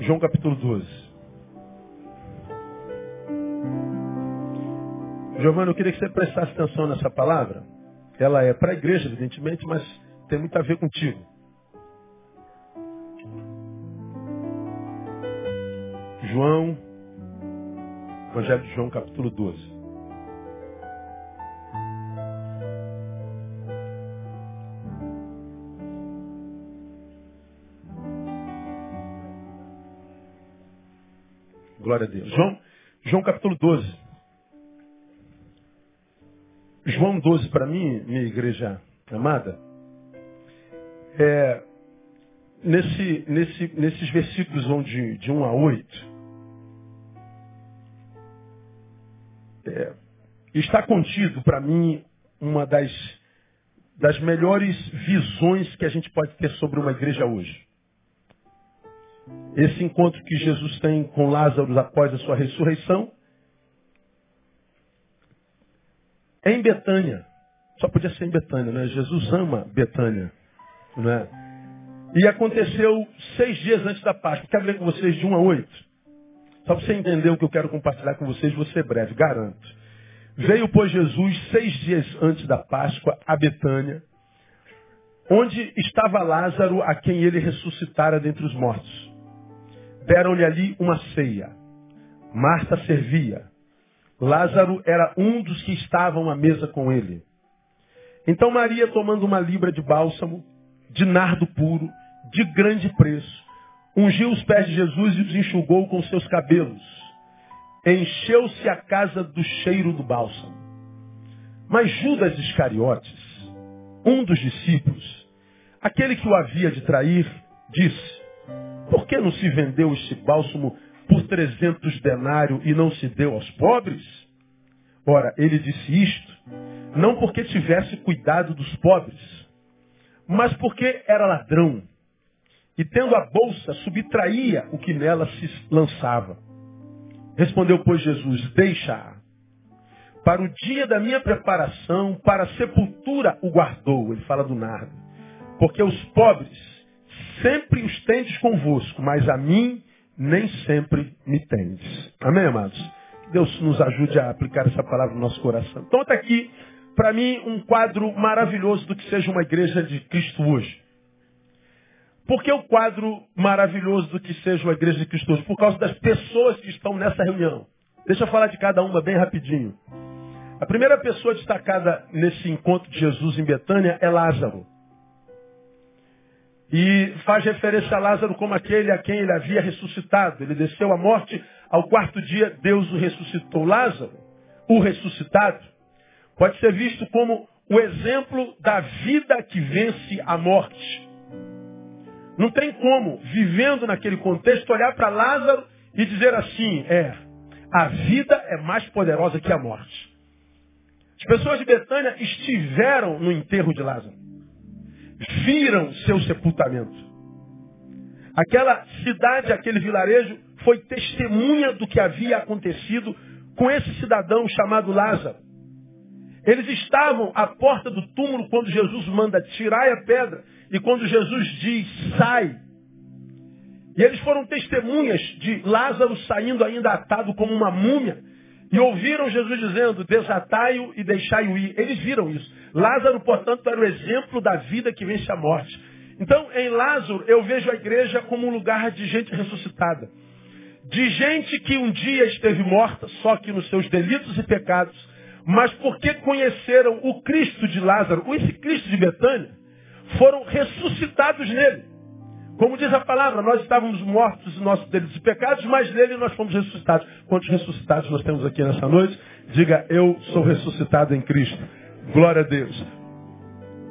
João capítulo 12. Giovanni, eu queria que você prestasse atenção nessa palavra. Ela é para a igreja, evidentemente, mas tem muito a ver contigo. João, Evangelho de João, capítulo 12. Glória a Deus. João, João capítulo 12. João 12 para mim, minha igreja amada, é, nesse, nesse, nesses versículos vão de, de 1 a 8, é, está contido para mim uma das, das melhores visões que a gente pode ter sobre uma igreja hoje. Esse encontro que Jesus tem com Lázaro após a sua ressurreição é em Betânia. Só podia ser em Betânia, né? Jesus ama Betânia. Né? E aconteceu seis dias antes da Páscoa. Quero ler com vocês de 1 a 8. Só para você entender o que eu quero compartilhar com vocês, vou ser breve, garanto. Veio, pois, Jesus seis dias antes da Páscoa a Betânia, onde estava Lázaro, a quem ele ressuscitara dentre os mortos. Deram-lhe ali uma ceia. Marta servia. Lázaro era um dos que estavam à mesa com ele. Então Maria, tomando uma libra de bálsamo, de nardo puro, de grande preço, ungiu os pés de Jesus e os enxugou com seus cabelos. Encheu-se a casa do cheiro do bálsamo. Mas Judas Iscariotes, um dos discípulos, aquele que o havia de trair, disse, por que não se vendeu este bálsamo por trezentos denários e não se deu aos pobres? Ora, ele disse isto, não porque tivesse cuidado dos pobres, mas porque era ladrão. E tendo a bolsa, subtraía o que nela se lançava. Respondeu, pois, Jesus, deixa-a. Para o dia da minha preparação, para a sepultura o guardou. Ele fala do nardo. Porque os pobres sempre os tendes convosco, mas a mim nem sempre me tendes. Amém, amados? Que Deus nos ajude a aplicar essa palavra no nosso coração. Então está aqui, para mim, um quadro maravilhoso do que seja uma igreja de Cristo hoje. Por que o quadro maravilhoso do que seja uma igreja de Cristo hoje? Por causa das pessoas que estão nessa reunião. Deixa eu falar de cada uma bem rapidinho. A primeira pessoa destacada nesse encontro de Jesus em Betânia é Lázaro. E faz referência a Lázaro como aquele a quem ele havia ressuscitado. Ele desceu à morte, ao quarto dia Deus o ressuscitou. Lázaro, o ressuscitado, pode ser visto como o exemplo da vida que vence a morte. Não tem como, vivendo naquele contexto, olhar para Lázaro e dizer assim, é, a vida é mais poderosa que a morte. As pessoas de Betânia estiveram no enterro de Lázaro viram seu sepultamento. Aquela cidade, aquele vilarejo, foi testemunha do que havia acontecido com esse cidadão chamado Lázaro. Eles estavam à porta do túmulo quando Jesus manda tirar a pedra e quando Jesus diz sai. E eles foram testemunhas de Lázaro saindo ainda atado como uma múmia. E ouviram Jesus dizendo, desatai-o e deixai-o ir. Eles viram isso. Lázaro, portanto, era o exemplo da vida que vence a morte. Então, em Lázaro, eu vejo a igreja como um lugar de gente ressuscitada. De gente que um dia esteve morta, só que nos seus delitos e pecados, mas porque conheceram o Cristo de Lázaro, esse Cristo de Betânia, foram ressuscitados nele. Como diz a palavra, nós estávamos mortos nos nossos delitos e pecados, mas nele nós fomos ressuscitados. Quantos ressuscitados nós temos aqui nessa noite? Diga, eu sou ressuscitado em Cristo. Glória a Deus.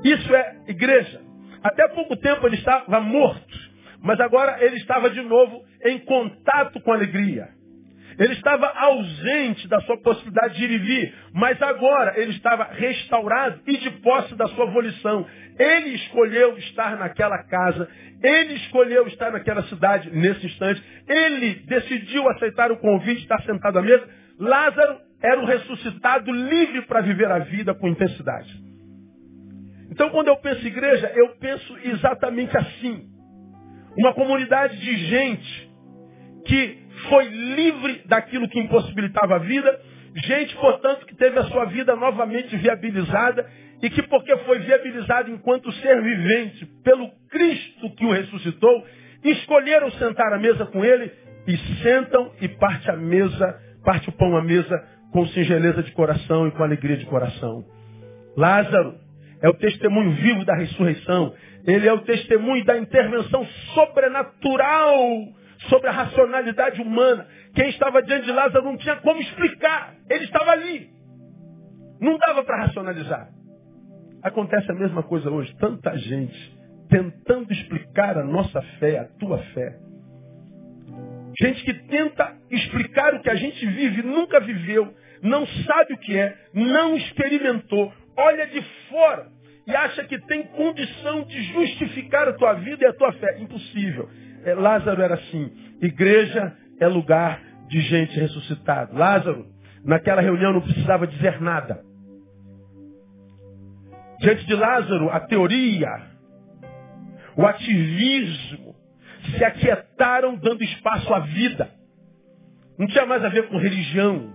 Isso é igreja. Até pouco tempo ele estava morto, mas agora ele estava de novo em contato com a alegria. Ele estava ausente da sua possibilidade de ir e vir, mas agora ele estava restaurado e de posse da sua volição. Ele escolheu estar naquela casa, ele escolheu estar naquela cidade nesse instante, ele decidiu aceitar o convite estar sentado à mesa. Lázaro era o ressuscitado livre para viver a vida com intensidade. Então, quando eu penso igreja, eu penso exatamente assim. Uma comunidade de gente que foi livre daquilo que impossibilitava a vida, gente, portanto, que teve a sua vida novamente viabilizada e que, porque foi viabilizada enquanto ser vivente pelo Cristo que o ressuscitou, escolheram sentar à mesa com ele e sentam e parte a mesa, parte o pão à mesa com singeleza de coração e com alegria de coração. Lázaro é o testemunho vivo da ressurreição. Ele é o testemunho da intervenção sobrenatural sobre a racionalidade humana. Quem estava diante de Lázaro não tinha como explicar. Ele estava ali. Não dava para racionalizar. Acontece a mesma coisa hoje. Tanta gente tentando explicar a nossa fé, a tua fé. Gente que tenta explicar o que a gente vive, nunca viveu, não sabe o que é, não experimentou, olha de fora e acha que tem condição de justificar a tua vida e a tua fé. Impossível. É, Lázaro era assim. Igreja é lugar de gente ressuscitada. Lázaro, naquela reunião, não precisava dizer nada. Diante de Lázaro, a teoria, o ativismo se aquietaram dando espaço à vida. Não tinha mais a ver com religião,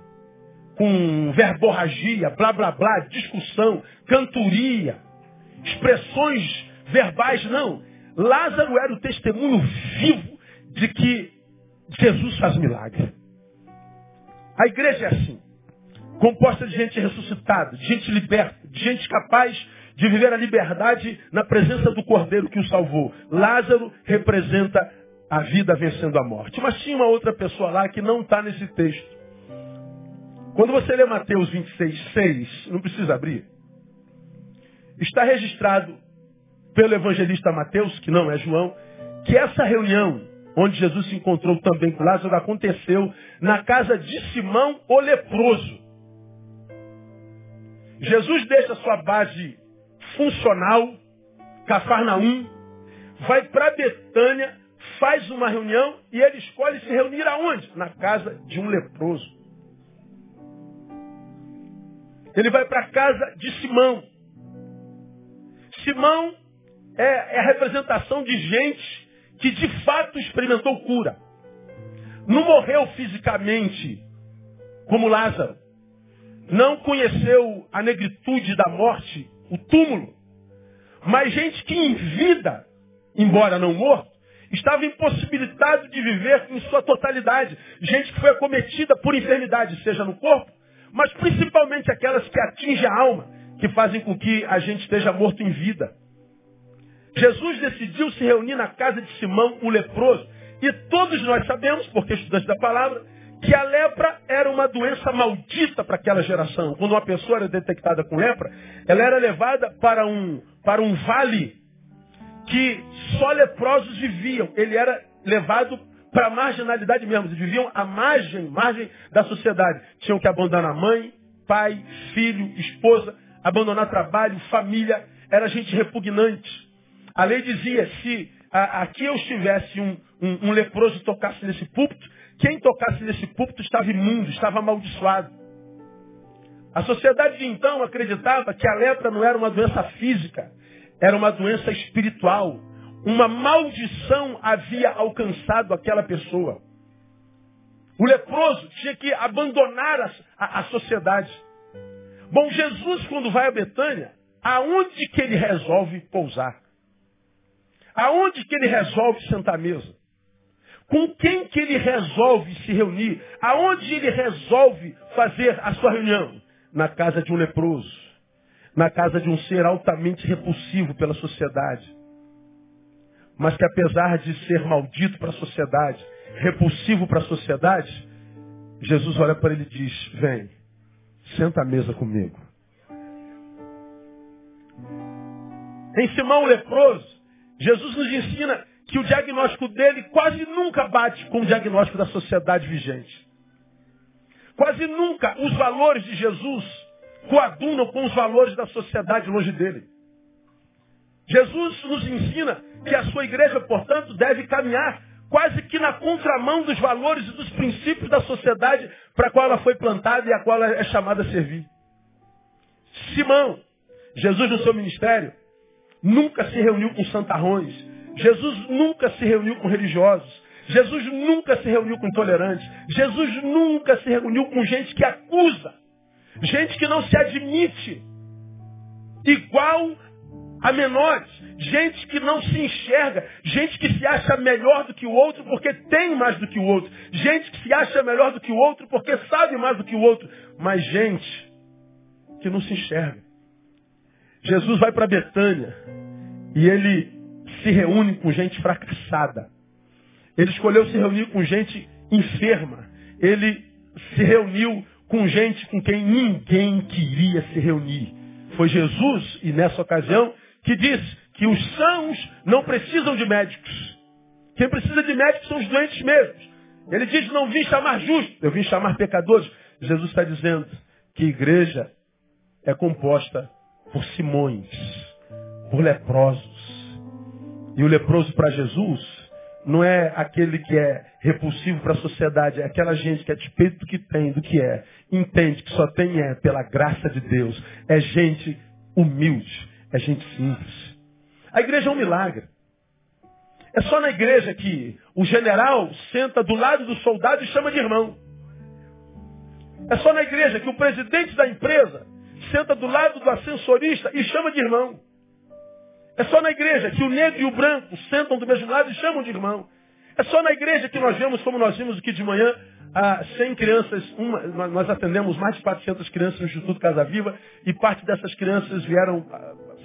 com verborragia, blá blá blá, discussão, cantoria, expressões verbais, não. Lázaro era o testemunho vivo de que Jesus faz milagre. A igreja é assim, composta de gente ressuscitada, de gente liberta, de gente capaz de viver a liberdade na presença do Cordeiro que o salvou. Lázaro representa a vida vencendo a morte. Mas tinha uma outra pessoa lá que não está nesse texto. Quando você lê Mateus 26, 6, não precisa abrir, está registrado pelo evangelista Mateus, que não é João, que essa reunião, onde Jesus se encontrou também com Lázaro, aconteceu na casa de Simão, o leproso. Jesus deixa sua base funcional, Cafarnaum, vai para Betânia, faz uma reunião e ele escolhe se reunir aonde? Na casa de um leproso. Ele vai para a casa de Simão. Simão é, é a representação de gente que de fato experimentou cura. Não morreu fisicamente como Lázaro. Não conheceu a negritude da morte, o túmulo. Mas gente que em vida, embora não morto, estava impossibilitado de viver em sua totalidade. Gente que foi acometida por enfermidade, seja no corpo, mas principalmente aquelas que atingem a alma, que fazem com que a gente esteja morto em vida. Jesus decidiu se reunir na casa de Simão, o leproso. E todos nós sabemos, porque estudantes da palavra, que a lepra era uma doença maldita para aquela geração. Quando uma pessoa era detectada com lepra, ela era levada para um, para um vale que só leprosos viviam. Ele era levado para a marginalidade mesmo. Eles viviam à margem, margem da sociedade. Tinham que abandonar mãe, pai, filho, esposa, abandonar trabalho, família. Era gente repugnante. A lei dizia, se aqui eu estivesse um, um, um leproso tocasse nesse púlpito, quem tocasse nesse púlpito estava imundo, estava amaldiçoado. A sociedade de então acreditava que a lepra não era uma doença física, era uma doença espiritual. Uma maldição havia alcançado aquela pessoa. O leproso tinha que abandonar a, a, a sociedade. Bom, Jesus, quando vai a Betânia, aonde que ele resolve pousar? Aonde que ele resolve sentar à mesa? Com quem que ele resolve se reunir? Aonde ele resolve fazer a sua reunião? Na casa de um leproso. Na casa de um ser altamente repulsivo pela sociedade mas que apesar de ser maldito para a sociedade, repulsivo para a sociedade, Jesus olha para ele e diz: Vem, senta à mesa comigo. Em Simão leproso, Jesus nos ensina que o diagnóstico dele quase nunca bate com o diagnóstico da sociedade vigente. Quase nunca os valores de Jesus coadunam com os valores da sociedade longe dele. Jesus nos ensina que a sua igreja, portanto, deve caminhar quase que na contramão dos valores e dos princípios da sociedade para a qual ela foi plantada e a qual ela é chamada a servir. Simão, Jesus no seu ministério, nunca se reuniu com santarrões. Jesus nunca se reuniu com religiosos. Jesus nunca se reuniu com intolerantes. Jesus nunca se reuniu com gente que acusa. Gente que não se admite igual a menores. Gente que não se enxerga. Gente que se acha melhor do que o outro porque tem mais do que o outro. Gente que se acha melhor do que o outro porque sabe mais do que o outro. Mas gente que não se enxerga. Jesus vai para Betânia e ele se reúne com gente fracassada. Ele escolheu se reunir com gente enferma. Ele se reuniu com gente com quem ninguém queria se reunir. Foi Jesus, e nessa ocasião, que disse que os sãos não precisam de médicos. Quem precisa de médicos são os doentes mesmos. Ele diz, não vim chamar justos, eu vim chamar pecadores. Jesus está dizendo que igreja é composta por simões, por leprosos. E o leproso para Jesus não é aquele que é repulsivo para a sociedade, é aquela gente que a despeito do que tem, do que é, entende que só tem é pela graça de Deus. É gente humilde, é gente simples. A igreja é um milagre. É só na igreja que o general senta do lado do soldado e chama de irmão. É só na igreja que o presidente da empresa senta do lado do ascensorista e chama de irmão. É só na igreja que o negro e o branco sentam do mesmo lado e chamam de irmão. É só na igreja que nós vemos, como nós vimos aqui de manhã, a 100 crianças, uma, nós atendemos mais de 400 crianças no Instituto Casa Viva e parte dessas crianças vieram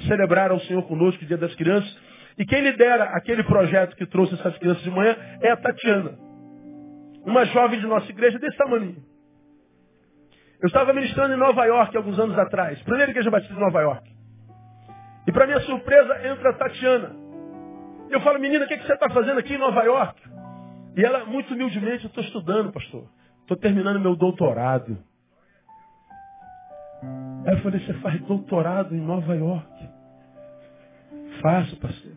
celebrar ao Senhor conosco o Dia das Crianças. E quem lidera aquele projeto que trouxe essas crianças de manhã é a Tatiana. Uma jovem de nossa igreja desse tamanho. Eu estava ministrando em Nova York alguns anos atrás, primeira igreja batista de Nova York. E para minha surpresa entra a Tatiana. Eu falo, menina, o que, que você está fazendo aqui em Nova York? E ela, muito humildemente, eu estou estudando, pastor. Estou terminando meu doutorado. Aí eu falei, você faz doutorado em Nova York? Faço, pastor.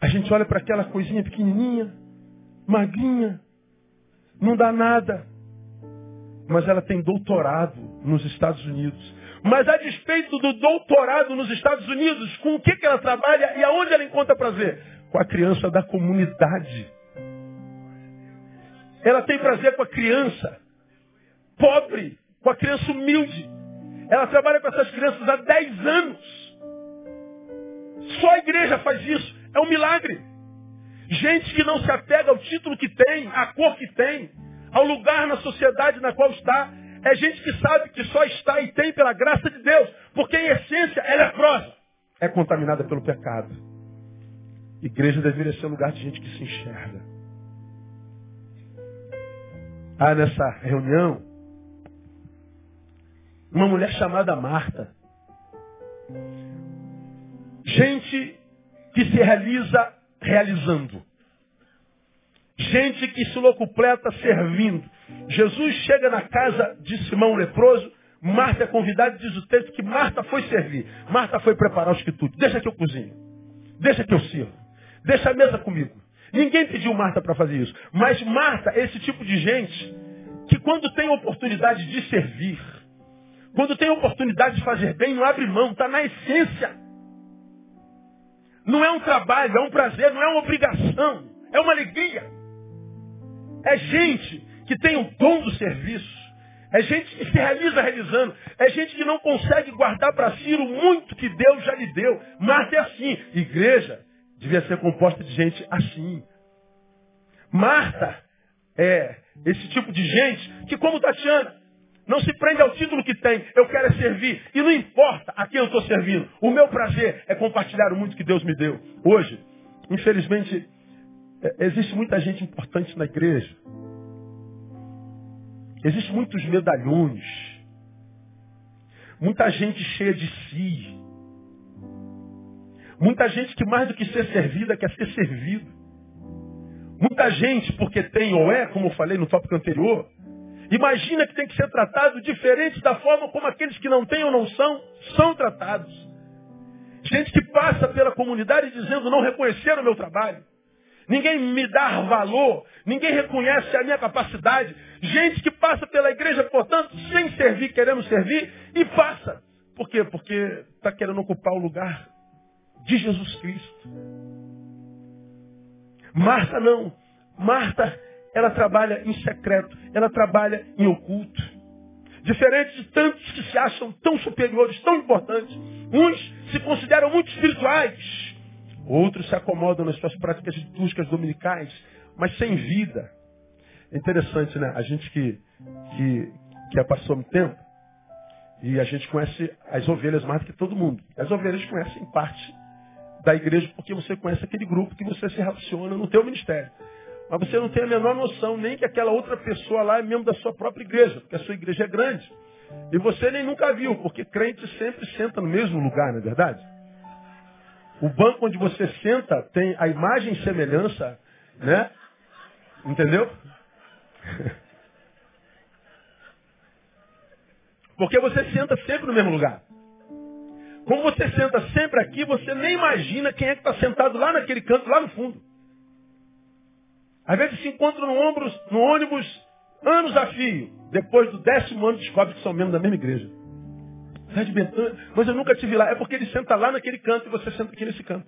A gente olha para aquela coisinha pequenininha, magrinha, não dá nada. Mas ela tem doutorado nos Estados Unidos. Mas a despeito do doutorado nos Estados Unidos, com o que, que ela trabalha e aonde ela encontra prazer? com a criança da comunidade. Ela tem prazer com a criança pobre, com a criança humilde. Ela trabalha com essas crianças há 10 anos. Só a igreja faz isso. É um milagre. Gente que não se apega ao título que tem, à cor que tem, ao lugar na sociedade na qual está. É gente que sabe que só está e tem pela graça de Deus. Porque em essência ela é prosa. É contaminada pelo pecado. Igreja deveria ser um lugar de gente que se enxerga. Ah, nessa reunião, uma mulher chamada Marta. Gente que se realiza realizando. Gente que se locupleta servindo. Jesus chega na casa de Simão leproso, Marta é convidada e diz o texto que Marta foi servir. Marta foi preparar os quitutes. Deixa que eu cozinho. Deixa que eu sirvo. Deixa a mesa comigo. Ninguém pediu Marta para fazer isso. Mas Marta é esse tipo de gente que quando tem oportunidade de servir, quando tem oportunidade de fazer bem, não abre mão, está na essência. Não é um trabalho, é um prazer, não é uma obrigação, é uma alegria. É gente que tem o dom do serviço. É gente que se realiza realizando. É gente que não consegue guardar para si o muito que Deus já lhe deu. Marta é assim. Igreja devia ser composta de gente assim. Marta é esse tipo de gente que, como Tatiana, não se prende ao título que tem. Eu quero é servir. E não importa a quem eu estou servindo. O meu prazer é compartilhar o muito que Deus me deu. Hoje, infelizmente, é, existe muita gente importante na igreja. Existem muitos medalhões. Muita gente cheia de si. Muita gente que mais do que ser servida quer ser servido. Muita gente, porque tem ou é, como eu falei no tópico anterior, imagina que tem que ser tratado diferente da forma como aqueles que não têm ou não são, são tratados. Gente que passa pela comunidade dizendo não reconhecer o meu trabalho. Ninguém me dá valor, ninguém reconhece a minha capacidade. Gente que passa pela igreja, portanto, sem servir, querendo servir, e passa. Por quê? Porque está querendo ocupar o lugar de Jesus Cristo. Marta não. Marta, ela trabalha em secreto, ela trabalha em oculto. Diferente de tantos que se acham tão superiores, tão importantes. Uns se consideram muito espirituais. Outros se acomodam nas suas práticas litúrgicas dominicais, mas sem vida. É interessante, né? A gente que, que, que passou muito tempo, e a gente conhece as ovelhas mais do que todo mundo. As ovelhas conhecem parte da igreja porque você conhece aquele grupo que você se relaciona no teu ministério. Mas você não tem a menor noção nem que aquela outra pessoa lá é membro da sua própria igreja, porque a sua igreja é grande. E você nem nunca viu, porque crente sempre senta no mesmo lugar, não é verdade? O banco onde você senta tem a imagem e semelhança, né? Entendeu? Porque você senta sempre no mesmo lugar. Como você senta sempre aqui, você nem imagina quem é que está sentado lá naquele canto, lá no fundo. Às vezes se encontra no, ombros, no ônibus anos a fio. Depois do décimo ano descobre que são membros da mesma igreja. Mas eu nunca te vi lá. É porque ele senta lá naquele canto e você senta aqui nesse canto.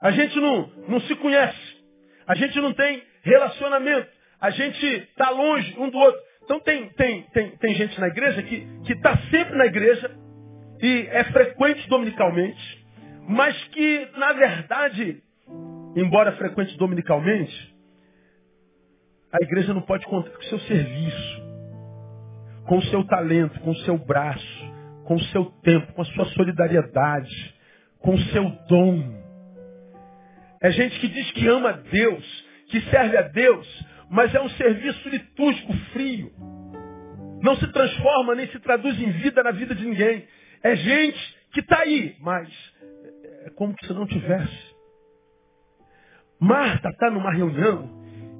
A gente não, não se conhece. A gente não tem relacionamento. A gente está longe um do outro. Então tem, tem, tem, tem gente na igreja que está sempre na igreja, e é frequente dominicalmente, mas que, na verdade, embora frequente dominicalmente, a igreja não pode contar com o seu serviço, com o seu talento, com o seu braço, com o seu tempo, com a sua solidariedade, com o seu dom. É gente que diz que ama Deus, que serve a Deus, mas é um serviço litúrgico frio. Não se transforma nem se traduz em vida na vida de ninguém. É gente que está aí, mas é como se não tivesse. Marta está numa reunião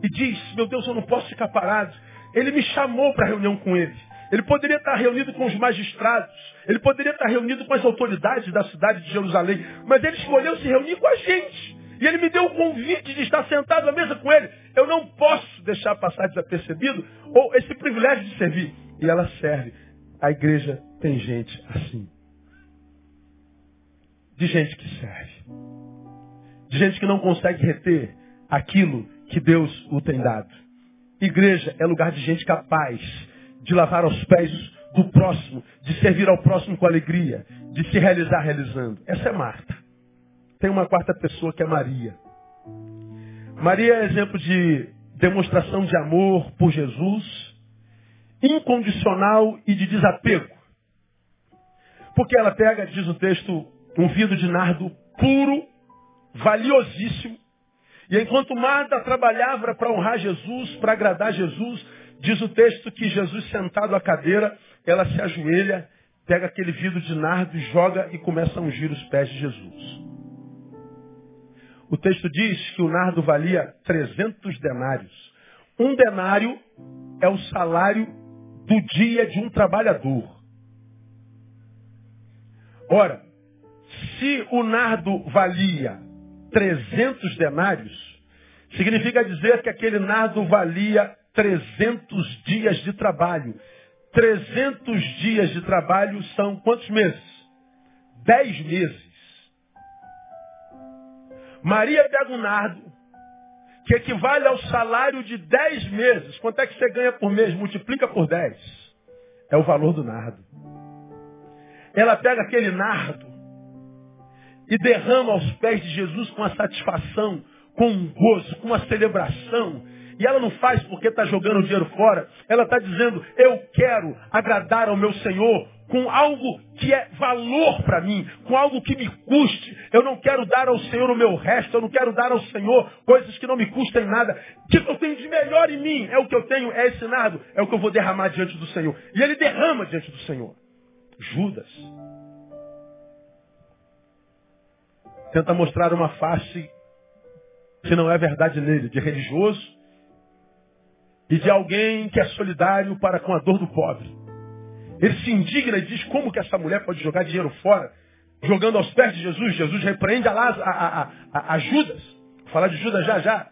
e diz, meu Deus, eu não posso ficar parado. Ele me chamou para a reunião com ele. Ele poderia estar reunido com os magistrados. Ele poderia estar reunido com as autoridades da cidade de Jerusalém. Mas ele escolheu se reunir com a gente. E ele me deu o convite de estar sentado à mesa com ele. Eu não posso deixar passar desapercebido ou esse privilégio de servir. E ela serve. A igreja tem gente assim. De gente que serve. De gente que não consegue reter aquilo que Deus o tem dado. Igreja é lugar de gente capaz de lavar aos pés do próximo, de servir ao próximo com alegria, de se realizar realizando. Essa é Marta. Tem uma quarta pessoa que é Maria. Maria é exemplo de demonstração de amor por Jesus, incondicional e de desapego. Porque ela pega, diz o texto, um vidro de nardo puro, valiosíssimo. E enquanto Marta trabalhava para honrar Jesus, para agradar Jesus, diz o texto que Jesus sentado à cadeira, ela se ajoelha, pega aquele vidro de nardo, joga e começa a ungir os pés de Jesus. O texto diz que o nardo valia 300 denários. Um denário é o salário do dia de um trabalhador. Ora, se o nardo valia 300 denários, significa dizer que aquele nardo valia 300 dias de trabalho. 300 dias de trabalho são quantos meses? 10 meses. Maria pega um nardo, que equivale ao salário de 10 meses. Quanto é que você ganha por mês? Multiplica por 10. É o valor do nardo. Ela pega aquele nardo e derrama aos pés de Jesus com a satisfação, com um gozo, com uma celebração. E ela não faz porque está jogando o dinheiro fora. Ela está dizendo, eu quero agradar ao meu Senhor com algo que é valor para mim, com algo que me custe. Eu não quero dar ao Senhor o meu resto, eu não quero dar ao Senhor coisas que não me custem nada. O que eu tenho de melhor em mim é o que eu tenho, é esse nada, é o que eu vou derramar diante do Senhor. E ele derrama diante do Senhor. Judas. Tenta mostrar uma face que não é verdade nele, de religioso e de alguém que é solidário para com a dor do pobre. Ele se indigna e diz como que essa mulher pode jogar dinheiro fora, jogando aos pés de Jesus. Jesus repreende a, a, a, a, Judas. Vou falar de Judas já já.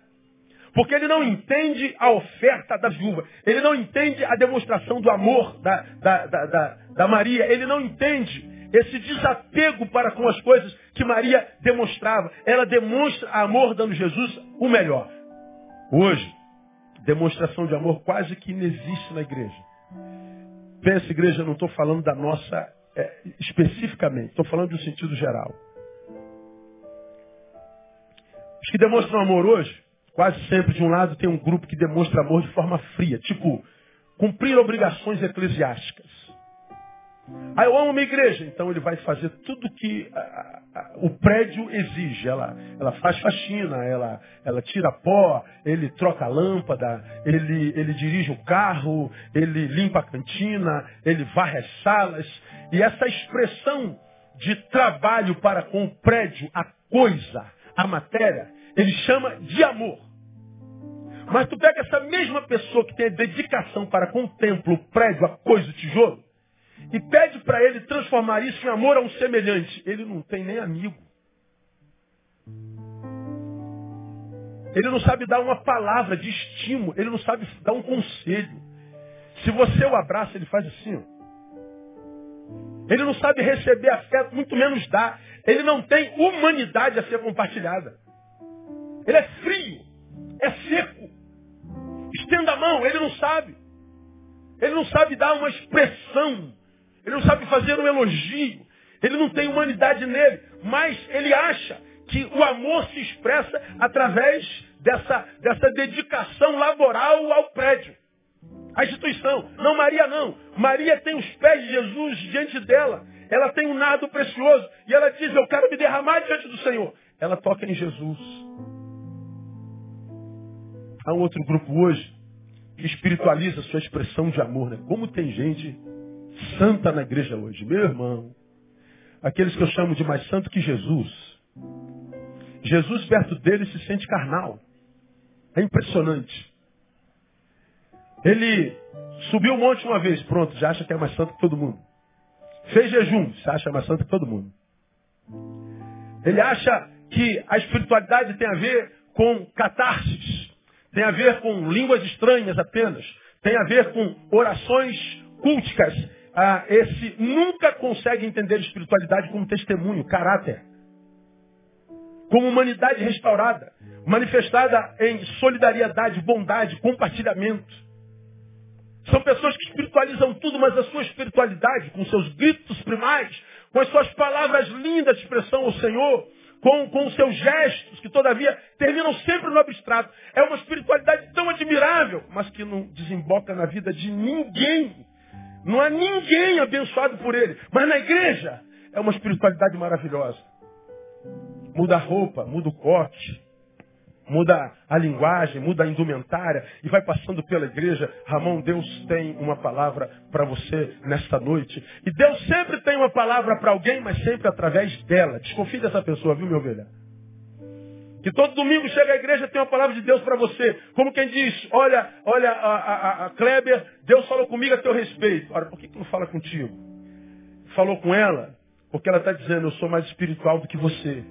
Porque ele não entende a oferta da viúva. Ele não entende a demonstração do amor da, da, da, da Maria. Ele não entende esse desapego para com as coisas que Maria demonstrava. Ela demonstra amor dando Jesus o melhor. Hoje, demonstração de amor quase que inexiste na igreja. Pensa, igreja, não estou falando da nossa é, especificamente, estou falando do sentido geral. Os que demonstram amor hoje, quase sempre de um lado tem um grupo que demonstra amor de forma fria, tipo, cumprir obrigações eclesiásticas. Ah, eu amo minha igreja. Então ele vai fazer tudo que a, a, o prédio exige. Ela, ela faz faxina, ela, ela tira pó, ele troca a lâmpada, ele, ele dirige o carro, ele limpa a cantina, ele varre as salas. E essa expressão de trabalho para com o prédio, a coisa, a matéria, ele chama de amor. Mas tu pega essa mesma pessoa que tem a dedicação para com o templo, o prédio, a coisa, o tijolo, e pede para ele transformar isso em amor a um semelhante. Ele não tem nem amigo. Ele não sabe dar uma palavra de estímulo. Ele não sabe dar um conselho. Se você o abraça, ele faz assim. Ó. Ele não sabe receber afeto, muito menos dar. Ele não tem humanidade a ser compartilhada. Ele é frio, é seco. Estenda a mão, ele não sabe. Ele não sabe dar uma expressão ele não sabe fazer um elogio. Ele não tem humanidade nele. Mas ele acha que o amor se expressa através dessa, dessa dedicação laboral ao prédio. A instituição. Não, Maria não. Maria tem os pés de Jesus diante dela. Ela tem um nado precioso. E ela diz, eu quero me derramar diante do Senhor. Ela toca em Jesus. Há um outro grupo hoje que espiritualiza sua expressão de amor. Né? Como tem gente santa na igreja hoje. Meu irmão, aqueles que eu chamo de mais santo que Jesus. Jesus perto dele se sente carnal. É impressionante. Ele subiu um monte uma vez, pronto, já acha que é mais santo que todo mundo. Fez jejum, já acha mais santo que todo mundo. Ele acha que a espiritualidade tem a ver com catarses, tem a ver com línguas estranhas apenas, tem a ver com orações culticas, ah, esse nunca consegue entender espiritualidade como testemunho, caráter. Como humanidade restaurada, manifestada em solidariedade, bondade, compartilhamento. São pessoas que espiritualizam tudo, mas a sua espiritualidade, com seus gritos primais, com as suas palavras lindas de expressão ao Senhor, com, com os seus gestos, que todavia terminam sempre no abstrato. É uma espiritualidade tão admirável, mas que não desemboca na vida de ninguém. Não há ninguém abençoado por ele. Mas na igreja é uma espiritualidade maravilhosa. Muda a roupa, muda o corte, muda a linguagem, muda a indumentária e vai passando pela igreja. Ramon, Deus tem uma palavra para você nesta noite. E Deus sempre tem uma palavra para alguém, mas sempre através dela. Desconfie dessa pessoa, viu, meu ovelha? Que todo domingo chega à igreja tem uma palavra de Deus para você. Como quem diz, olha, olha, a, a, a, Kleber, Deus falou comigo a teu respeito. Ora, por que, que não fala contigo? Falou com ela, porque ela está dizendo, eu sou mais espiritual do que você.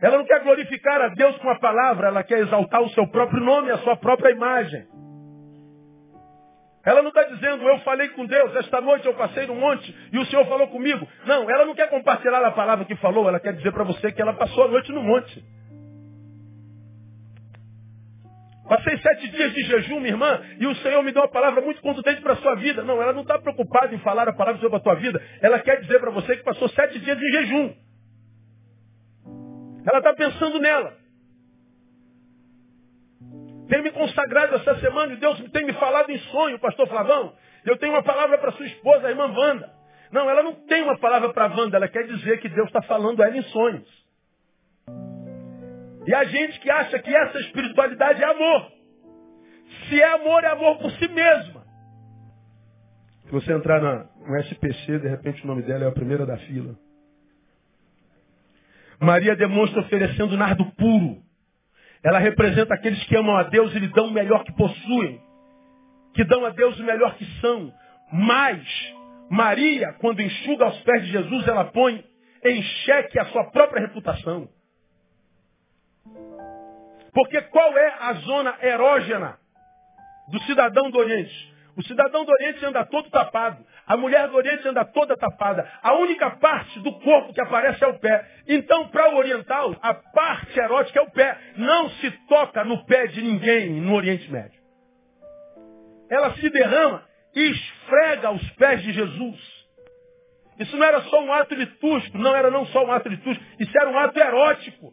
Ela não quer glorificar a Deus com a palavra, ela quer exaltar o seu próprio nome, a sua própria imagem. Ela não está dizendo, eu falei com Deus, esta noite eu passei no monte e o Senhor falou comigo. Não, ela não quer compartilhar a palavra que falou, ela quer dizer para você que ela passou a noite no monte. Passei sete dias de jejum, minha irmã, e o Senhor me deu uma palavra muito contundente para a sua vida. Não, ela não está preocupada em falar a palavra sobre a tua vida. Ela quer dizer para você que passou sete dias de jejum. Ela está pensando nela. Tenho me consagrado essa semana e Deus tem me falado em sonho, pastor Flavão. Eu tenho uma palavra para sua esposa, a irmã Wanda. Não, ela não tem uma palavra para Wanda, ela quer dizer que Deus está falando a ela em sonhos. E a gente que acha que essa espiritualidade é amor. Se é amor, é amor por si mesma. Se você entrar na, no SPC, de repente o nome dela é a primeira da fila. Maria demonstra oferecendo nardo puro. Ela representa aqueles que amam a Deus e lhe dão o melhor que possuem. Que dão a Deus o melhor que são. Mas, Maria, quando enxuga aos pés de Jesus, ela põe em xeque a sua própria reputação. Porque qual é a zona erógena do cidadão do Oriente? O cidadão do Oriente anda todo tapado. A mulher do Oriente anda toda tapada. A única parte do corpo que aparece é o pé. Então, para o oriental, a parte erótica é o pé. Não se toca no pé de ninguém no Oriente Médio. Ela se derrama e esfrega os pés de Jesus. Isso não era só um ato litúrgico, não era não só um ato litúrgico, isso era um ato erótico.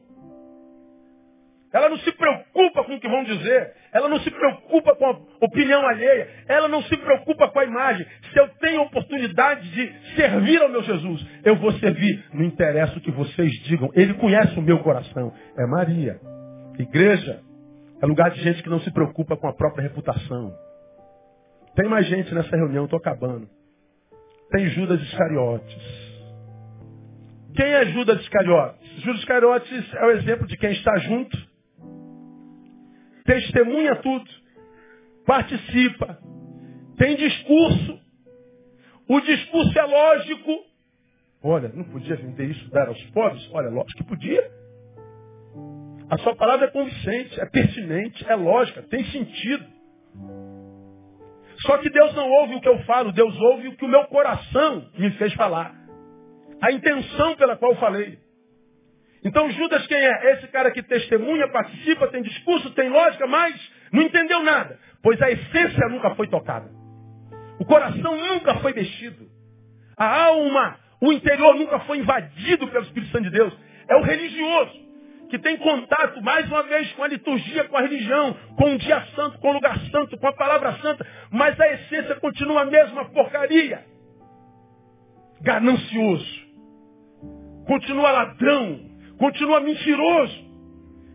Ela não se preocupa com o que vão dizer. Ela não se preocupa com a opinião alheia. Ela não se preocupa com a imagem. Se eu tenho oportunidade de servir ao meu Jesus, eu vou servir. Não interessa o que vocês digam. Ele conhece o meu coração. É Maria. Igreja é lugar de gente que não se preocupa com a própria reputação. Tem mais gente nessa reunião, estou acabando. Tem Judas Iscariotes. Quem é Judas Iscariotes? Judas Iscariotes é o exemplo de quem está junto testemunha tudo, participa, tem discurso. O discurso é lógico. Olha, não podia vender isso, dar aos pobres? Olha, lógico que podia. A sua palavra é convincente, é pertinente, é lógica, tem sentido. Só que Deus não ouve o que eu falo, Deus ouve o que o meu coração me fez falar. A intenção pela qual eu falei. Então Judas quem é? Esse cara que testemunha, participa, tem discurso, tem lógica, mas não entendeu nada. Pois a essência nunca foi tocada. O coração nunca foi mexido. A alma, o interior nunca foi invadido pelo Espírito Santo de Deus. É o religioso que tem contato mais uma vez com a liturgia, com a religião, com o dia santo, com o lugar santo, com a palavra santa, mas a essência continua a mesma porcaria. Ganancioso. Continua ladrão, continua mentiroso.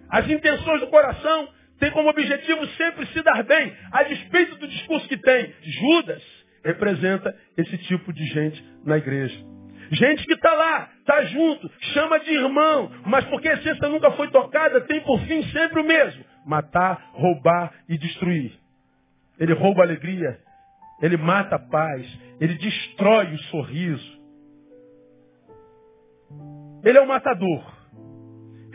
As intenções do coração têm como objetivo sempre se dar bem, a despeito do discurso que tem. Judas representa esse tipo de gente na igreja. Gente que está lá, está junto, chama de irmão, mas porque a essência nunca foi tocada, tem por fim sempre o mesmo: matar, roubar e destruir. Ele rouba a alegria, ele mata a paz, ele destrói o sorriso. Ele é o matador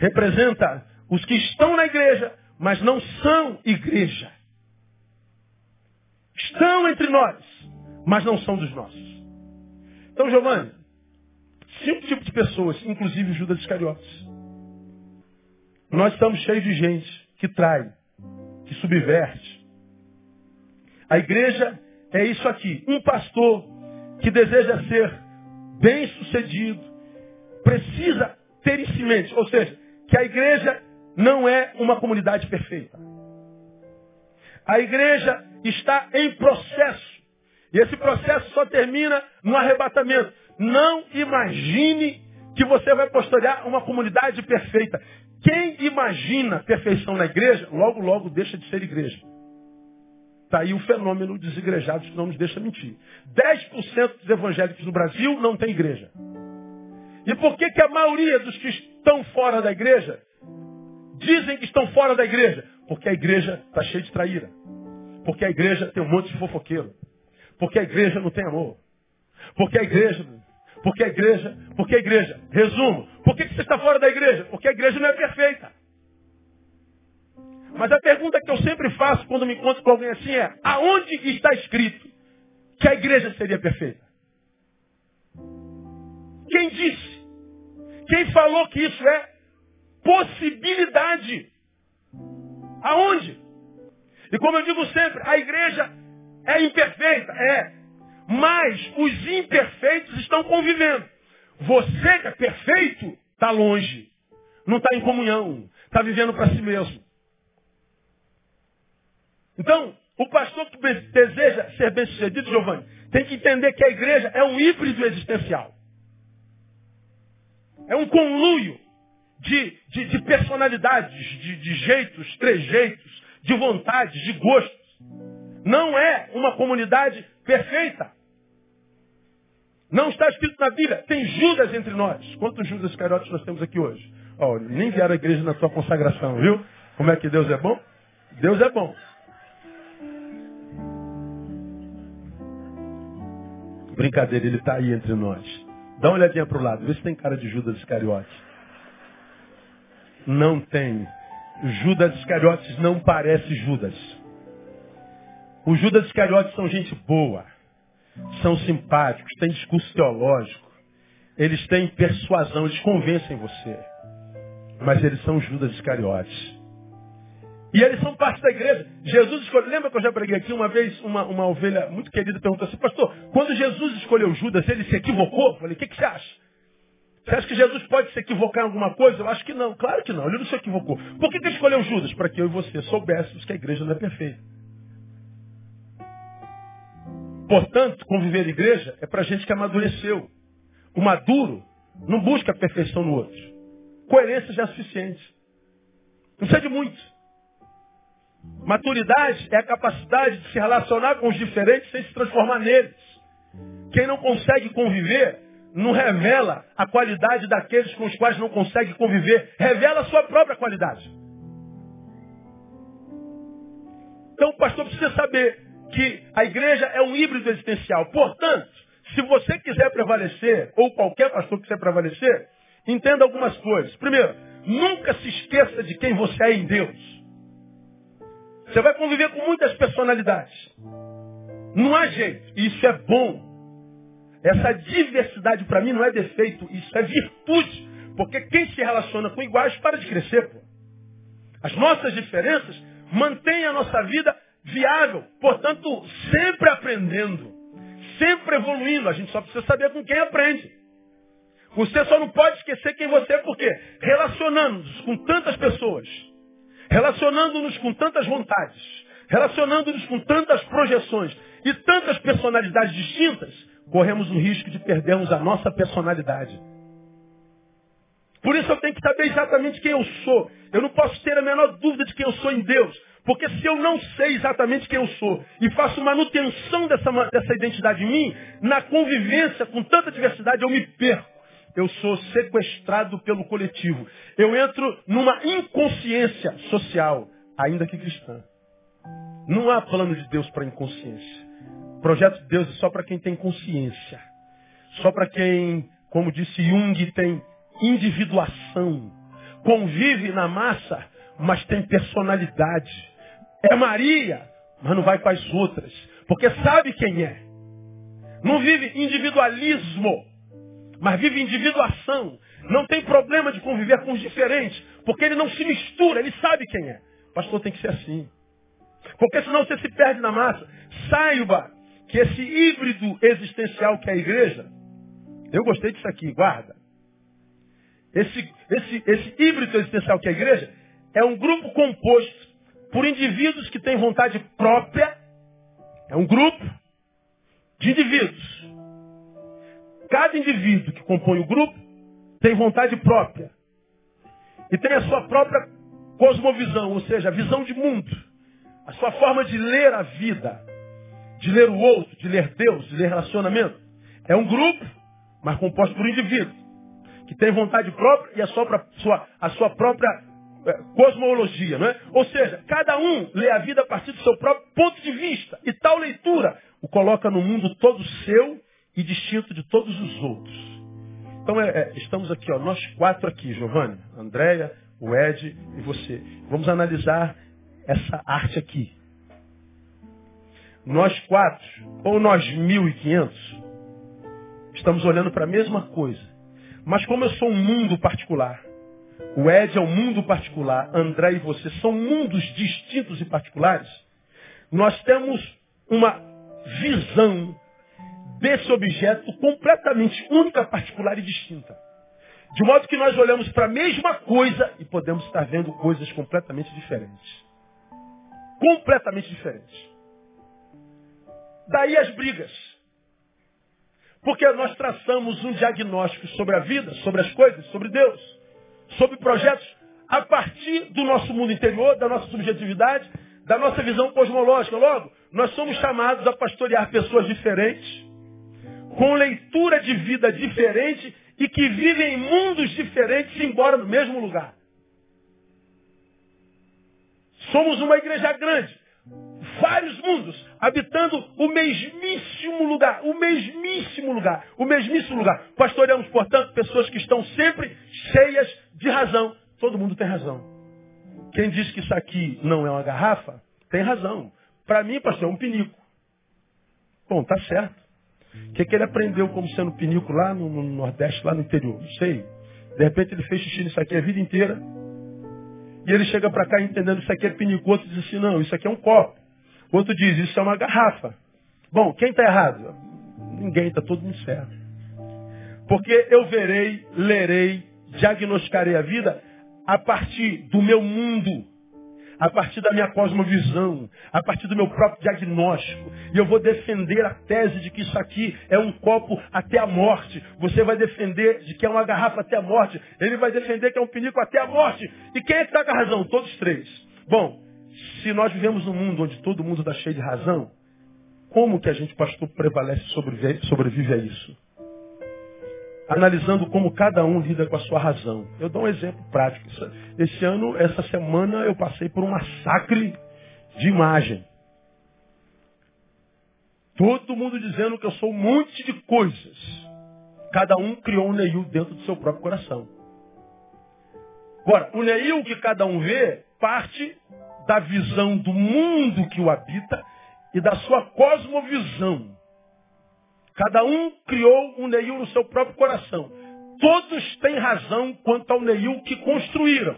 representa os que estão na igreja, mas não são igreja. Estão entre nós, mas não são dos nossos. Então, Giovanni, cinco tipos de pessoas, inclusive Judas Iscariotes. Nós estamos cheios de gente que trai, que subverte. A igreja é isso aqui. Um pastor que deseja ser bem sucedido, precisa ter isso em mente. Ou seja, que a igreja não é uma comunidade perfeita. A igreja está em processo. E esse processo só termina no arrebatamento. Não imagine que você vai pastorear uma comunidade perfeita. Quem imagina perfeição na igreja, logo, logo deixa de ser igreja. Está aí o fenômeno dos igrejados que não nos deixa mentir. 10% dos evangélicos no Brasil não tem igreja. E por que, que a maioria dos que estão fora da igreja dizem que estão fora da igreja? Porque a igreja está cheia de traíra. Porque a igreja tem um monte de fofoqueiro. Porque a igreja não tem amor. Porque a igreja. Porque a igreja. Porque a igreja. Resumo. Por que, que você está fora da igreja? Porque a igreja não é perfeita. Mas a pergunta que eu sempre faço quando me encontro com alguém assim é: aonde está escrito que a igreja seria perfeita? Quem disse? Quem falou que isso é possibilidade? Aonde? E como eu digo sempre, a igreja é imperfeita, é. Mas os imperfeitos estão convivendo. Você que é perfeito está longe. Não está em comunhão. Está vivendo para si mesmo. Então, o pastor que deseja ser bem sucedido, Giovanni, tem que entender que a igreja é um híbrido existencial. É um conluio de, de, de personalidades, de, de jeitos, trejeitos, de vontades, de gostos. Não é uma comunidade perfeita. Não está escrito na Bíblia. Tem Judas entre nós. Quantos Judas Cariotes nós temos aqui hoje? Oh, nem vieram à igreja na sua consagração, viu? Como é que Deus é bom? Deus é bom. Brincadeira, ele está aí entre nós. Dá uma olhadinha para o lado, vê se tem cara de Judas Iscariotes. Não tem. Judas Iscariotes não parece Judas. Os Judas Iscariotes são gente boa. são simpáticos, têm discurso teológico, eles têm persuasão, eles convencem você. Mas eles são Judas Iscariotes. E eles são parte da igreja. Jesus escolheu. Lembra que eu já preguei aqui uma vez, uma, uma ovelha muito querida perguntou assim, pastor, quando Jesus escolheu Judas, ele se equivocou? Eu falei, o que, que você acha? Você acha que Jesus pode se equivocar em alguma coisa? Eu acho que não. Claro que não. Ele não se equivocou. Por que, que ele escolheu Judas? Para que eu e você soubéssemos que a igreja não é perfeita. Portanto, conviver igreja é para gente que amadureceu. O maduro não busca a perfeição no outro. Coerência já é suficiente. Não precisa de muito. Maturidade é a capacidade de se relacionar com os diferentes sem se transformar neles. Quem não consegue conviver não revela a qualidade daqueles com os quais não consegue conviver, revela a sua própria qualidade. Então o pastor precisa saber que a igreja é um híbrido existencial. Portanto, se você quiser prevalecer, ou qualquer pastor quiser prevalecer, entenda algumas coisas. Primeiro, nunca se esqueça de quem você é em Deus. Você vai conviver com muitas personalidades. Não há jeito. Isso é bom. Essa diversidade para mim não é defeito, isso é virtude. Porque quem se relaciona com iguais para de crescer. Pô. As nossas diferenças mantêm a nossa vida viável. Portanto, sempre aprendendo, sempre evoluindo. A gente só precisa saber com quem aprende. Você só não pode esquecer quem você é, porque relacionando-nos com tantas pessoas, relacionando-nos com tantas vontades, relacionando-nos com tantas projeções e tantas personalidades distintas, corremos o risco de perdermos a nossa personalidade. Por isso eu tenho que saber exatamente quem eu sou. Eu não posso ter a menor dúvida de quem eu sou em Deus. Porque se eu não sei exatamente quem eu sou e faço manutenção dessa, dessa identidade em mim, na convivência com tanta diversidade eu me perco. Eu sou sequestrado pelo coletivo. Eu entro numa inconsciência social, ainda que cristã. Não há plano de Deus para inconsciência. Projeto de Deus é só para quem tem consciência. Só para quem, como disse Jung, tem individuação. Convive na massa, mas tem personalidade. É Maria, mas não vai com as outras. Porque sabe quem é. Não vive individualismo, mas vive individuação. Não tem problema de conviver com os diferentes, porque ele não se mistura, ele sabe quem é. O pastor tem que ser assim. Porque senão você se perde na massa. Saiba que esse híbrido existencial que é a igreja, eu gostei disso aqui, guarda. Esse, esse, esse híbrido existencial que é a igreja é um grupo composto por indivíduos que têm vontade própria. É um grupo de indivíduos. Cada indivíduo que compõe o grupo tem vontade própria. E tem a sua própria cosmovisão, ou seja, a visão de mundo. A sua forma de ler a vida de ler o outro, de ler Deus, de ler relacionamento. É um grupo, mas composto por um indivíduo, que tem vontade própria e a sua, sua, a sua própria é, cosmologia, não é? Ou seja, cada um lê a vida a partir do seu próprio ponto de vista. E tal leitura o coloca no mundo todo seu e distinto de todos os outros. Então é, é, estamos aqui, ó, nós quatro aqui, Giovanni, Andréia, o Ed e você. Vamos analisar essa arte aqui nós quatro, ou nós mil e quinhentos, estamos olhando para a mesma coisa. Mas como eu sou um mundo particular, o Ed é um mundo particular, André e você são mundos distintos e particulares, nós temos uma visão desse objeto completamente única, particular e distinta. De modo que nós olhamos para a mesma coisa e podemos estar vendo coisas completamente diferentes. Completamente diferentes. Daí as brigas. Porque nós traçamos um diagnóstico sobre a vida, sobre as coisas, sobre Deus, sobre projetos, a partir do nosso mundo interior, da nossa subjetividade, da nossa visão cosmológica. Logo, nós somos chamados a pastorear pessoas diferentes, com leitura de vida diferente e que vivem em mundos diferentes, embora no mesmo lugar. Somos uma igreja grande, vários mundos, habitando o mesmíssimo lugar, o mesmíssimo lugar, o mesmíssimo lugar. Pastoreamos, portanto, pessoas que estão sempre cheias de razão. Todo mundo tem razão. Quem diz que isso aqui não é uma garrafa, tem razão. Para mim, pastor, é um pinico. Bom, tá certo. O que, que ele aprendeu como sendo pinico lá no, no Nordeste, lá no interior? Não sei. De repente ele fez xixi nisso aqui a vida inteira. E ele chega para cá entendendo isso aqui é pinico. Outro diz assim, não, isso aqui é um copo. Outro diz, isso é uma garrafa. Bom, quem está errado? Ninguém, está todo mundo certo. Porque eu verei, lerei, diagnosticarei a vida a partir do meu mundo a partir da minha cosmovisão, a partir do meu próprio diagnóstico. E eu vou defender a tese de que isso aqui é um copo até a morte. Você vai defender de que é uma garrafa até a morte. Ele vai defender que é um pinico até a morte. E quem é que está com a razão? Todos três. Bom, se nós vivemos num mundo onde todo mundo está cheio de razão, como que a gente, pastor, prevalece sobrevive, sobrevive a isso? Analisando como cada um lida com a sua razão. Eu dou um exemplo prático. Esse ano, essa semana, eu passei por um massacre de imagem. Todo mundo dizendo que eu sou um monte de coisas. Cada um criou um Neil dentro do seu próprio coração. Agora, o Neil que cada um vê parte da visão do mundo que o habita e da sua cosmovisão. Cada um criou um Neil no seu próprio coração. Todos têm razão quanto ao Neil que construíram.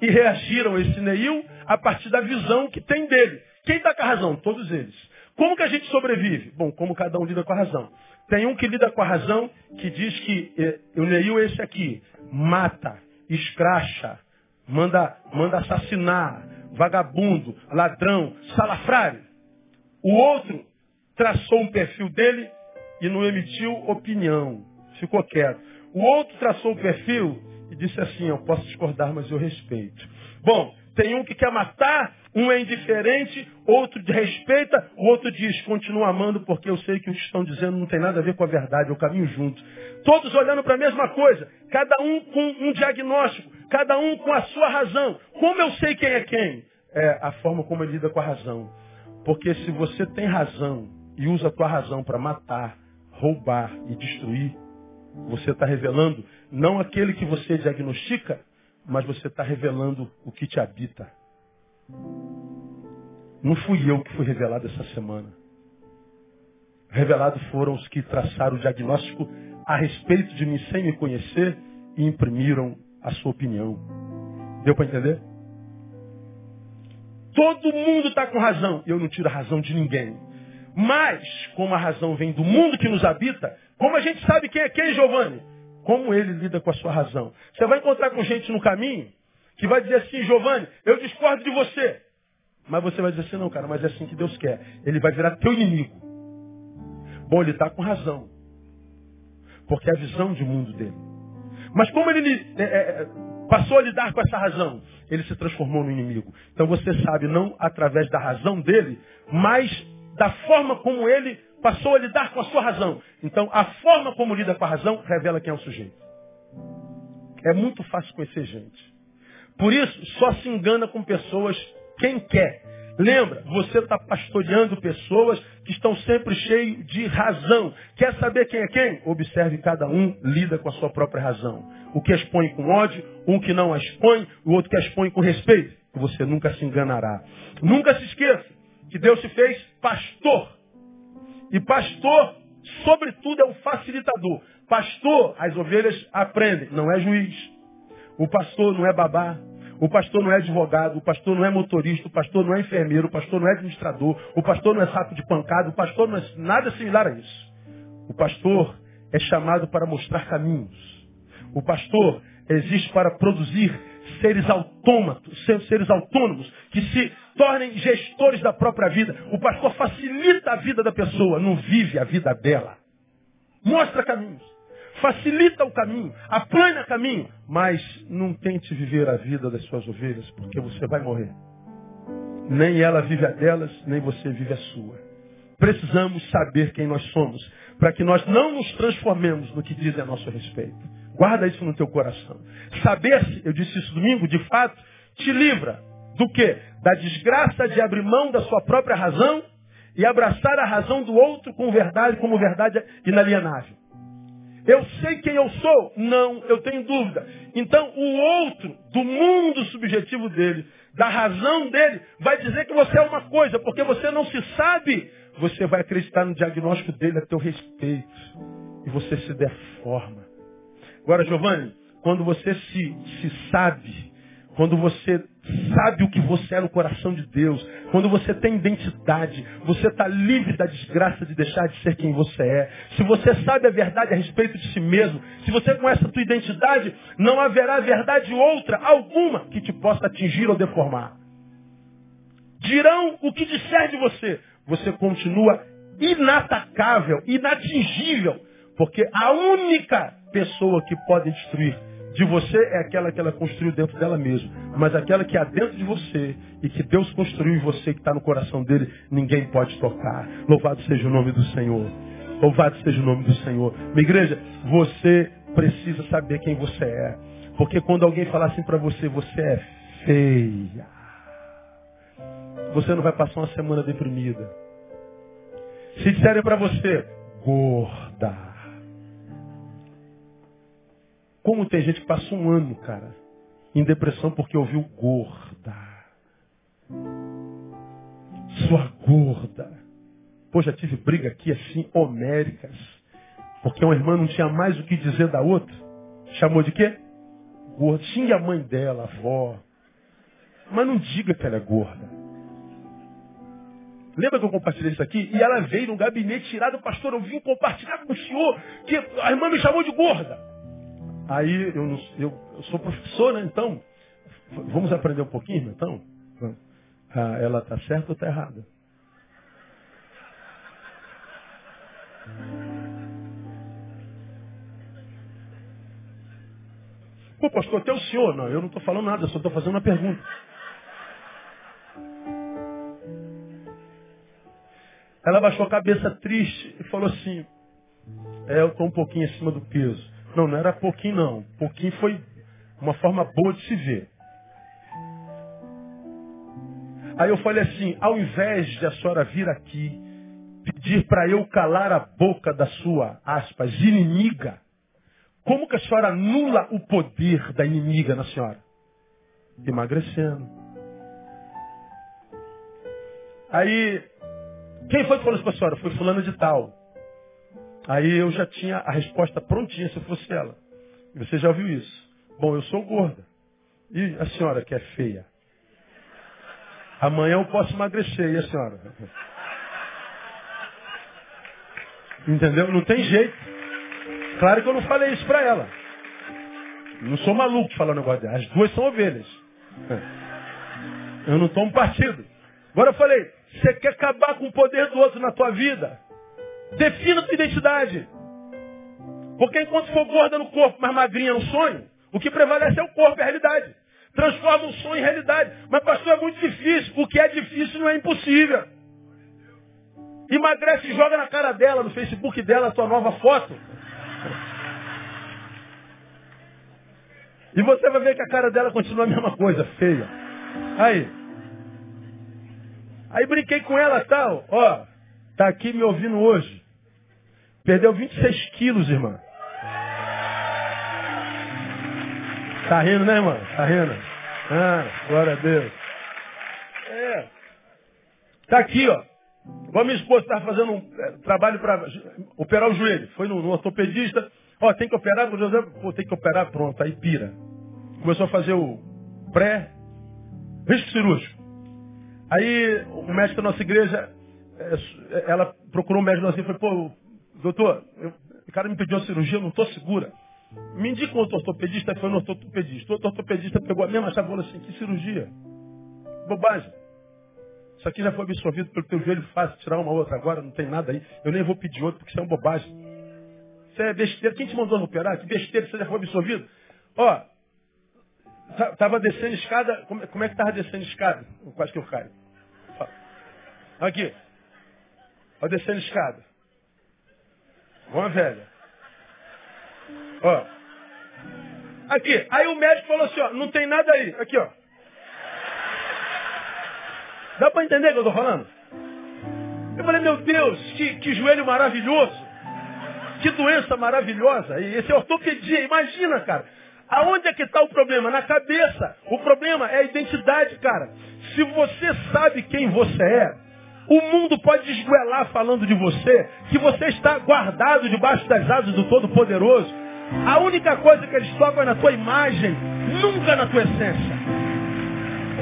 E reagiram a esse Neil a partir da visão que tem dele. Quem está com a razão? Todos eles. Como que a gente sobrevive? Bom, como cada um lida com a razão. Tem um que lida com a razão que diz que eh, o Neil é esse aqui. Mata, escracha, manda, manda assassinar, vagabundo, ladrão, salafrário. O outro traçou um perfil dele e não emitiu opinião. Ficou quieto. O outro traçou o perfil e disse assim, eu posso discordar, mas eu respeito. Bom, tem um que quer matar, um é indiferente, outro respeita, o outro diz, continua amando porque eu sei que o que estão dizendo não tem nada a ver com a verdade, o caminho junto. Todos olhando para a mesma coisa, cada um com um diagnóstico, cada um com a sua razão. Como eu sei quem é quem? É a forma como ele lida com a razão. Porque se você tem razão e usa a tua razão para matar, roubar e destruir, você está revelando não aquele que você diagnostica, mas você está revelando o que te habita. Não fui eu que fui revelado essa semana. Revelados foram os que traçaram o diagnóstico a respeito de mim sem me conhecer e imprimiram a sua opinião. Deu para entender? Todo mundo está com razão. Eu não tiro a razão de ninguém. Mas, como a razão vem do mundo que nos habita, como a gente sabe quem é quem, Giovanni? Como ele lida com a sua razão. Você vai encontrar com gente no caminho que vai dizer assim, Giovanni, eu discordo de você. Mas você vai dizer assim, não, cara, mas é assim que Deus quer. Ele vai virar teu inimigo. Bom, ele está com razão. Porque é a visão de mundo dele. Mas como ele é, é, passou a lidar com essa razão? Ele se transformou no inimigo. Então você sabe, não através da razão dele, mas da forma como ele passou a lidar com a sua razão. Então, a forma como lida com a razão revela quem é o sujeito. É muito fácil conhecer gente. Por isso, só se engana com pessoas quem quer. Lembra, você está pastoreando pessoas que estão sempre cheios de razão. Quer saber quem é quem? Observe cada um lida com a sua própria razão. O que expõe com ódio, um que não a expõe, o outro que a expõe com respeito. Você nunca se enganará. Nunca se esqueça que Deus se fez pastor. E pastor, sobretudo, é o facilitador. Pastor, as ovelhas aprendem, não é juiz. O pastor não é babá. O pastor não é advogado, o pastor não é motorista, o pastor não é enfermeiro, o pastor não é administrador, o pastor não é saco de pancada, o pastor não é nada similar a isso. O pastor é chamado para mostrar caminhos. O pastor existe para produzir seres autômatos, seres autônomos, que se tornem gestores da própria vida. O pastor facilita a vida da pessoa, não vive a vida dela. Mostra caminhos. Facilita o caminho, aplana caminho, mas não tente viver a vida das suas ovelhas, porque você vai morrer. Nem ela vive a delas, nem você vive a sua. Precisamos saber quem nós somos, para que nós não nos transformemos no que dizem a nosso respeito. Guarda isso no teu coração. Saber-se, eu disse isso domingo, de fato, te livra do que? Da desgraça de abrir mão da sua própria razão e abraçar a razão do outro com verdade, como verdade inalienável. Eu sei quem eu sou? Não, eu tenho dúvida. Então, o outro, do mundo subjetivo dele, da razão dele, vai dizer que você é uma coisa, porque você não se sabe. Você vai acreditar no diagnóstico dele a teu respeito. E você se deforma. Agora, Giovanni, quando você se, se sabe, quando você sabe o que você é no coração de Deus, quando você tem identidade, você está livre da desgraça de deixar de ser quem você é. Se você sabe a verdade a respeito de si mesmo, se você conhece a tua identidade, não haverá verdade outra alguma que te possa atingir ou deformar. Dirão o que disser de você. Você continua inatacável, inatingível, porque a única pessoa que pode destruir de você é aquela que ela construiu dentro dela mesma. Mas aquela que há dentro de você e que Deus construiu em você, que está no coração dele, ninguém pode tocar. Louvado seja o nome do Senhor. Louvado seja o nome do Senhor. Minha igreja, você precisa saber quem você é. Porque quando alguém falar assim para você, você é feia. Você não vai passar uma semana deprimida. Se disserem para você, gorda como tem gente que passa um ano, cara, em depressão porque ouviu gorda. Sua gorda. Pô, já tive briga aqui assim, homéricas. Porque uma irmã não tinha mais o que dizer da outra. Chamou de quê? Gorda. Xingue a mãe dela, a avó. Mas não diga que ela é gorda. Lembra que eu compartilhei isso aqui? E ela veio no gabinete tirado, pastor, eu vim compartilhar com o senhor que a irmã me chamou de gorda. Aí eu, eu, eu sou professor, né? Então, vamos aprender um pouquinho, então? Ah, ela está certa ou está errada? Pô, pastor, até o senhor. Não, eu não estou falando nada, eu só estou fazendo uma pergunta. Ela baixou a cabeça triste e falou assim, é, eu estou um pouquinho acima do peso. Não, não era pouquinho não. Pouquinho foi uma forma boa de se ver. Aí eu falei assim, ao invés de a senhora vir aqui pedir para eu calar a boca da sua, aspas, inimiga, como que a senhora anula o poder da inimiga na senhora? Emagrecendo. Aí, quem foi que falou isso para a senhora? Foi fulano de tal. Aí eu já tinha a resposta prontinha se fosse ela. Você já ouviu isso? Bom, eu sou gorda. E a senhora que é feia? Amanhã eu posso emagrecer. E a senhora? Entendeu? Não tem jeito. Claro que eu não falei isso para ela. Não sou maluco um negócio dela. As duas são ovelhas. Eu não tomo partido. Agora eu falei, você quer acabar com o poder do outro na tua vida? Defina sua identidade. Porque enquanto for gorda no corpo, mas magrinha no sonho, o que prevalece é o corpo, é a realidade. Transforma o sonho em realidade. Mas pastor, é muito difícil. O que é difícil não é impossível. Emagrece e joga na cara dela, no Facebook dela, a tua nova foto. E você vai ver que a cara dela continua a mesma coisa, feia. Aí. Aí brinquei com ela tal, ó. Tá aqui me ouvindo hoje. Perdeu 26 quilos, irmã. Tá rindo, né, irmã? Tá rindo? Ah, glória a Deus. É. Tá aqui, ó. Igual minha esposa estava fazendo um é, trabalho para operar o joelho. Foi no, no ortopedista. Ó, tem que operar, pô, tem que operar, pronto, aí pira. Começou a fazer o pré, risco cirúrgico. Aí o médico da nossa igreja, é, ela procurou um médico assim e falou, pô, doutor, eu, o cara me pediu uma cirurgia, eu não estou segura. Me indica um outro ortopedista, foi no ortopedista. O outro ortopedista pegou a mesma chave e falou assim, que cirurgia? Bobagem. Isso aqui já foi absorvido pelo teu joelho fácil, tirar uma outra agora, não tem nada aí. Eu nem vou pedir outro, porque isso é uma bobagem. Isso é besteira. Quem te mandou operar? Que besteira, isso já foi absorvido? Ó, tava descendo escada, como, é que tava descendo escada? Quase que eu caio. Aqui. Ó, descendo escada. Uma velha. Ó. Aqui. Aí o médico falou assim, ó, não tem nada aí. Aqui, ó. Dá para entender o que eu estou falando? Eu falei, meu Deus, que, que joelho maravilhoso. Que doença maravilhosa. E esse é ortopedia, imagina, cara. Aonde é que está o problema? Na cabeça. O problema é a identidade, cara. Se você sabe quem você é, o mundo pode esguelar falando de você, que você está guardado debaixo das asas do Todo-Poderoso. A única coisa que eles tocam é na tua imagem, nunca na tua essência.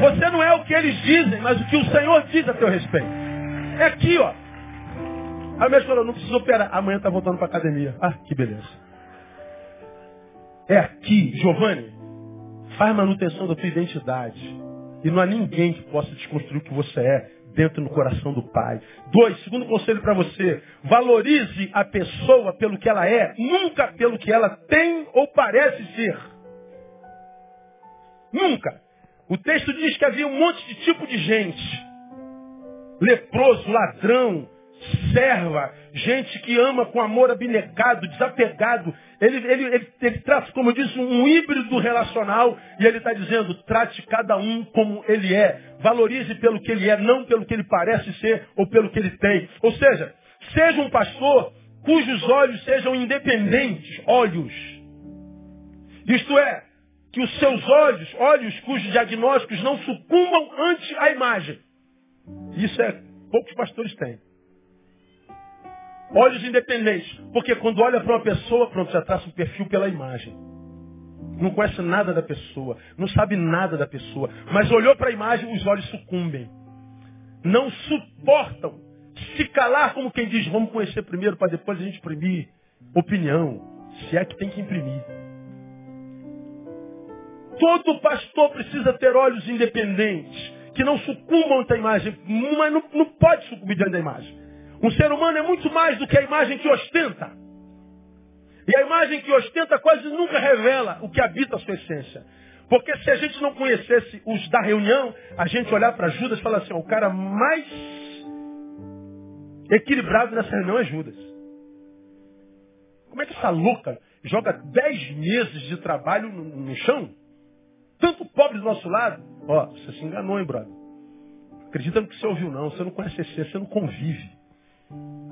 Você não é o que eles dizem, mas o que o Senhor diz a teu respeito. É aqui, ó. O médico falou, não precisa operar. Amanhã está voltando para academia. Ah, que beleza. É aqui, Giovanni. Faz manutenção da tua identidade. E não há ninguém que possa desconstruir o que você é dentro no coração do Pai. Dois, segundo conselho para você, valorize a pessoa pelo que ela é, nunca pelo que ela tem ou parece ser. Nunca. O texto diz que havia um monte de tipo de gente. Leproso, ladrão, serva, gente que ama com amor abnegado, desapegado. Ele, ele, ele, ele trata, como eu disse, um híbrido relacional e ele está dizendo, trate cada um como ele é. Valorize pelo que ele é, não pelo que ele parece ser ou pelo que ele tem. Ou seja, seja um pastor cujos olhos sejam independentes, olhos. Isto é, que os seus olhos, olhos cujos diagnósticos não sucumbam ante a imagem. Isso é poucos pastores têm. Olhos independentes. Porque quando olha para uma pessoa, pronto, já traça um perfil pela imagem. Não conhece nada da pessoa, não sabe nada da pessoa. Mas olhou para a imagem, os olhos sucumbem. Não suportam se calar como quem diz, vamos conhecer primeiro para depois a gente imprimir opinião. Se é que tem que imprimir. Todo pastor precisa ter olhos independentes, que não sucumbam a imagem, mas não, não pode sucumbir diante da imagem. Um ser humano é muito mais do que a imagem que ostenta. E a imagem que ostenta quase nunca revela o que habita a sua essência. Porque se a gente não conhecesse os da reunião, a gente olhar para Judas e falar assim, o cara mais equilibrado nessa reunião é Judas. Como é que essa louca joga dez meses de trabalho no, no chão? Tanto pobre do nosso lado. Ó, você se enganou, hein, brother? Acredita no que você ouviu, não. Você não conhece a essência, você não convive.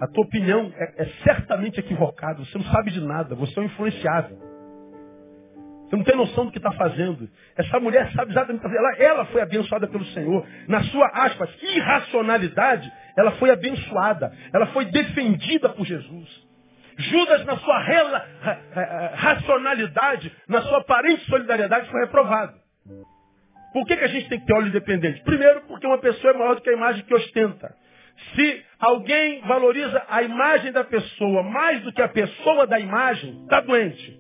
A tua opinião é, é certamente equivocada. Você não sabe de nada. Você é um influenciável. Você não tem noção do que está fazendo. Essa mulher sabe exatamente o que fazendo. Ela, ela foi abençoada pelo Senhor. Na sua, aspas, irracionalidade, ela foi abençoada. Ela foi defendida por Jesus. Judas, na sua rela, racionalidade, na sua aparente solidariedade, foi reprovado. Por que, que a gente tem que ter olho independente? Primeiro, porque uma pessoa é maior do que a imagem que ostenta. Se alguém valoriza a imagem da pessoa mais do que a pessoa da imagem, está doente.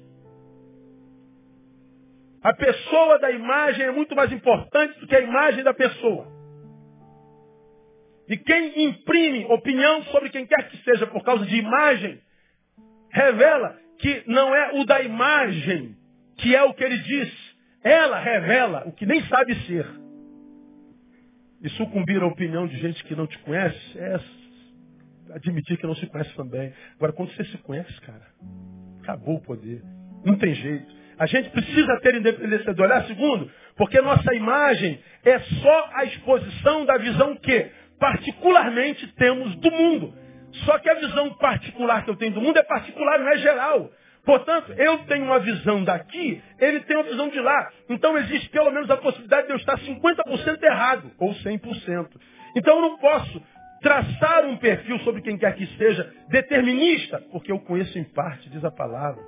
A pessoa da imagem é muito mais importante do que a imagem da pessoa. E quem imprime opinião sobre quem quer que seja por causa de imagem, revela que não é o da imagem que é o que ele diz. Ela revela o que nem sabe ser. E sucumbir à opinião de gente que não te conhece é admitir que não se conhece também. Agora, quando você se conhece, cara, acabou o poder. Não tem jeito. A gente precisa ter independência do olhar. Segundo, porque nossa imagem é só a exposição da visão que, particularmente, temos do mundo. Só que a visão particular que eu tenho do mundo é particular, não é geral. Portanto, eu tenho uma visão daqui, ele tem uma visão de lá. Então existe pelo menos a possibilidade de eu estar 50% errado, ou 100%. Então eu não posso traçar um perfil sobre quem quer que seja determinista, porque eu conheço em parte, diz a palavra.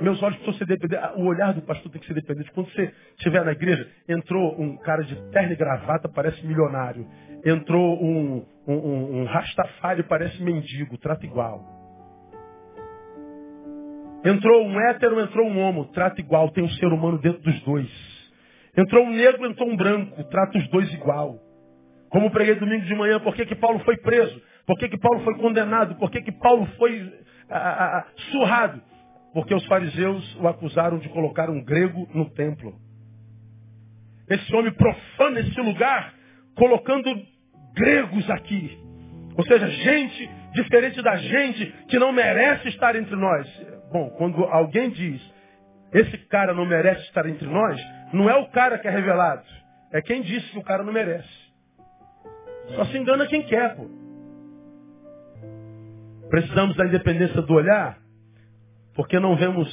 Meus olhos precisam ser dependentes. O olhar do pastor tem que ser dependente. Quando você estiver na igreja, entrou um cara de terno e gravata, parece milionário. Entrou um, um, um, um rastafari, parece mendigo, trata igual. Entrou um hétero, entrou um homo, trata igual, tem um ser humano dentro dos dois. Entrou um negro, entrou um branco, trata os dois igual. Como preguei domingo de manhã, por que, que Paulo foi preso? Por que, que Paulo foi condenado? Por que, que Paulo foi ah, ah, surrado? Porque os fariseus o acusaram de colocar um grego no templo. Esse homem profana esse lugar, colocando gregos aqui. Ou seja, gente diferente da gente que não merece estar entre nós. Bom, quando alguém diz, esse cara não merece estar entre nós, não é o cara que é revelado. É quem disse que o cara não merece. Só se engana quem quer, pô. Precisamos da independência do olhar, porque não vemos,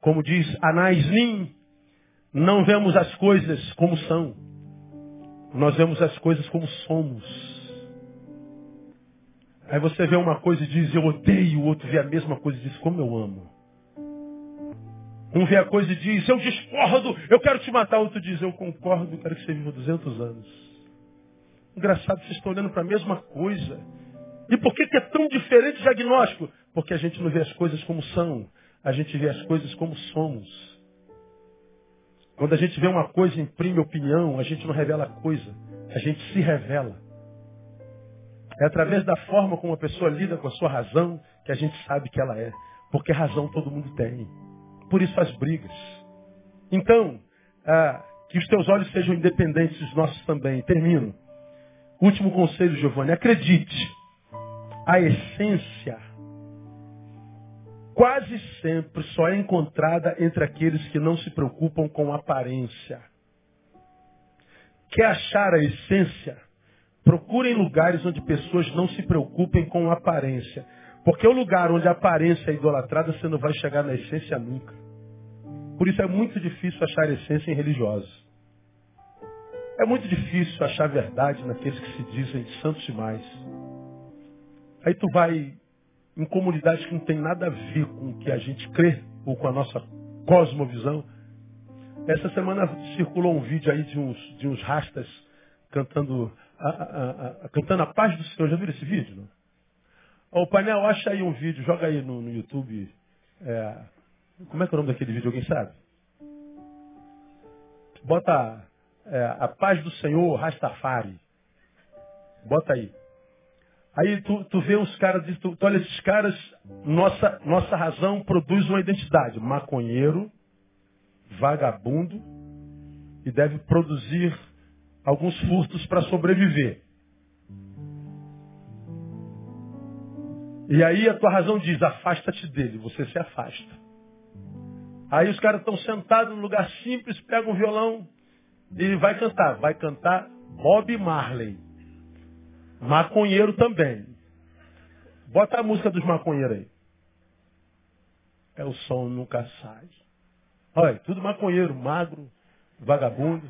como diz Anais Nin, não vemos as coisas como são. Nós vemos as coisas como somos. Aí você vê uma coisa e diz, eu odeio, o outro vê a mesma coisa e diz, como eu amo. Um vê a coisa e diz, eu discordo, eu quero te matar. O outro diz, eu concordo, quero que você viva 200 anos. Engraçado, vocês estão olhando para a mesma coisa. E por que, que é tão diferente o diagnóstico? Porque a gente não vê as coisas como são, a gente vê as coisas como somos. Quando a gente vê uma coisa e imprime opinião, a gente não revela a coisa, a gente se revela. É através da forma como a pessoa lida com a sua razão que a gente sabe que ela é. Porque razão todo mundo tem. Por isso as brigas. Então, ah, que os teus olhos sejam independentes dos nossos também. Termino. Último conselho, Giovanni. Acredite. A essência quase sempre só é encontrada entre aqueles que não se preocupam com aparência. Quer achar a essência? Procurem lugares onde pessoas não se preocupem com aparência. Porque o lugar onde a aparência é idolatrada, você não vai chegar na essência nunca. Por isso é muito difícil achar essência em religiosos. É muito difícil achar verdade naqueles que se dizem santos demais. Aí tu vai em comunidades que não tem nada a ver com o que a gente crê ou com a nossa cosmovisão. Essa semana circulou um vídeo aí de uns, de uns rastas cantando a, a, a, cantando a paz do Senhor. Já viram esse vídeo? Não? O painel, acha aí um vídeo, joga aí no, no YouTube. É, como é que é o nome daquele vídeo? Alguém sabe? Bota é, a paz do Senhor, Rastafari. Bota aí. Aí tu, tu vê os caras, tu, tu olha esses caras, nossa, nossa razão produz uma identidade. Maconheiro, vagabundo, e deve produzir alguns furtos para sobreviver. E aí a tua razão diz, afasta-te dele, você se afasta. Aí os caras estão sentados num lugar simples, pegam um violão e vai cantar. Vai cantar Bob Marley. Maconheiro também. Bota a música dos maconheiros aí. É o som nunca sai. Olha, tudo maconheiro, magro, vagabundo.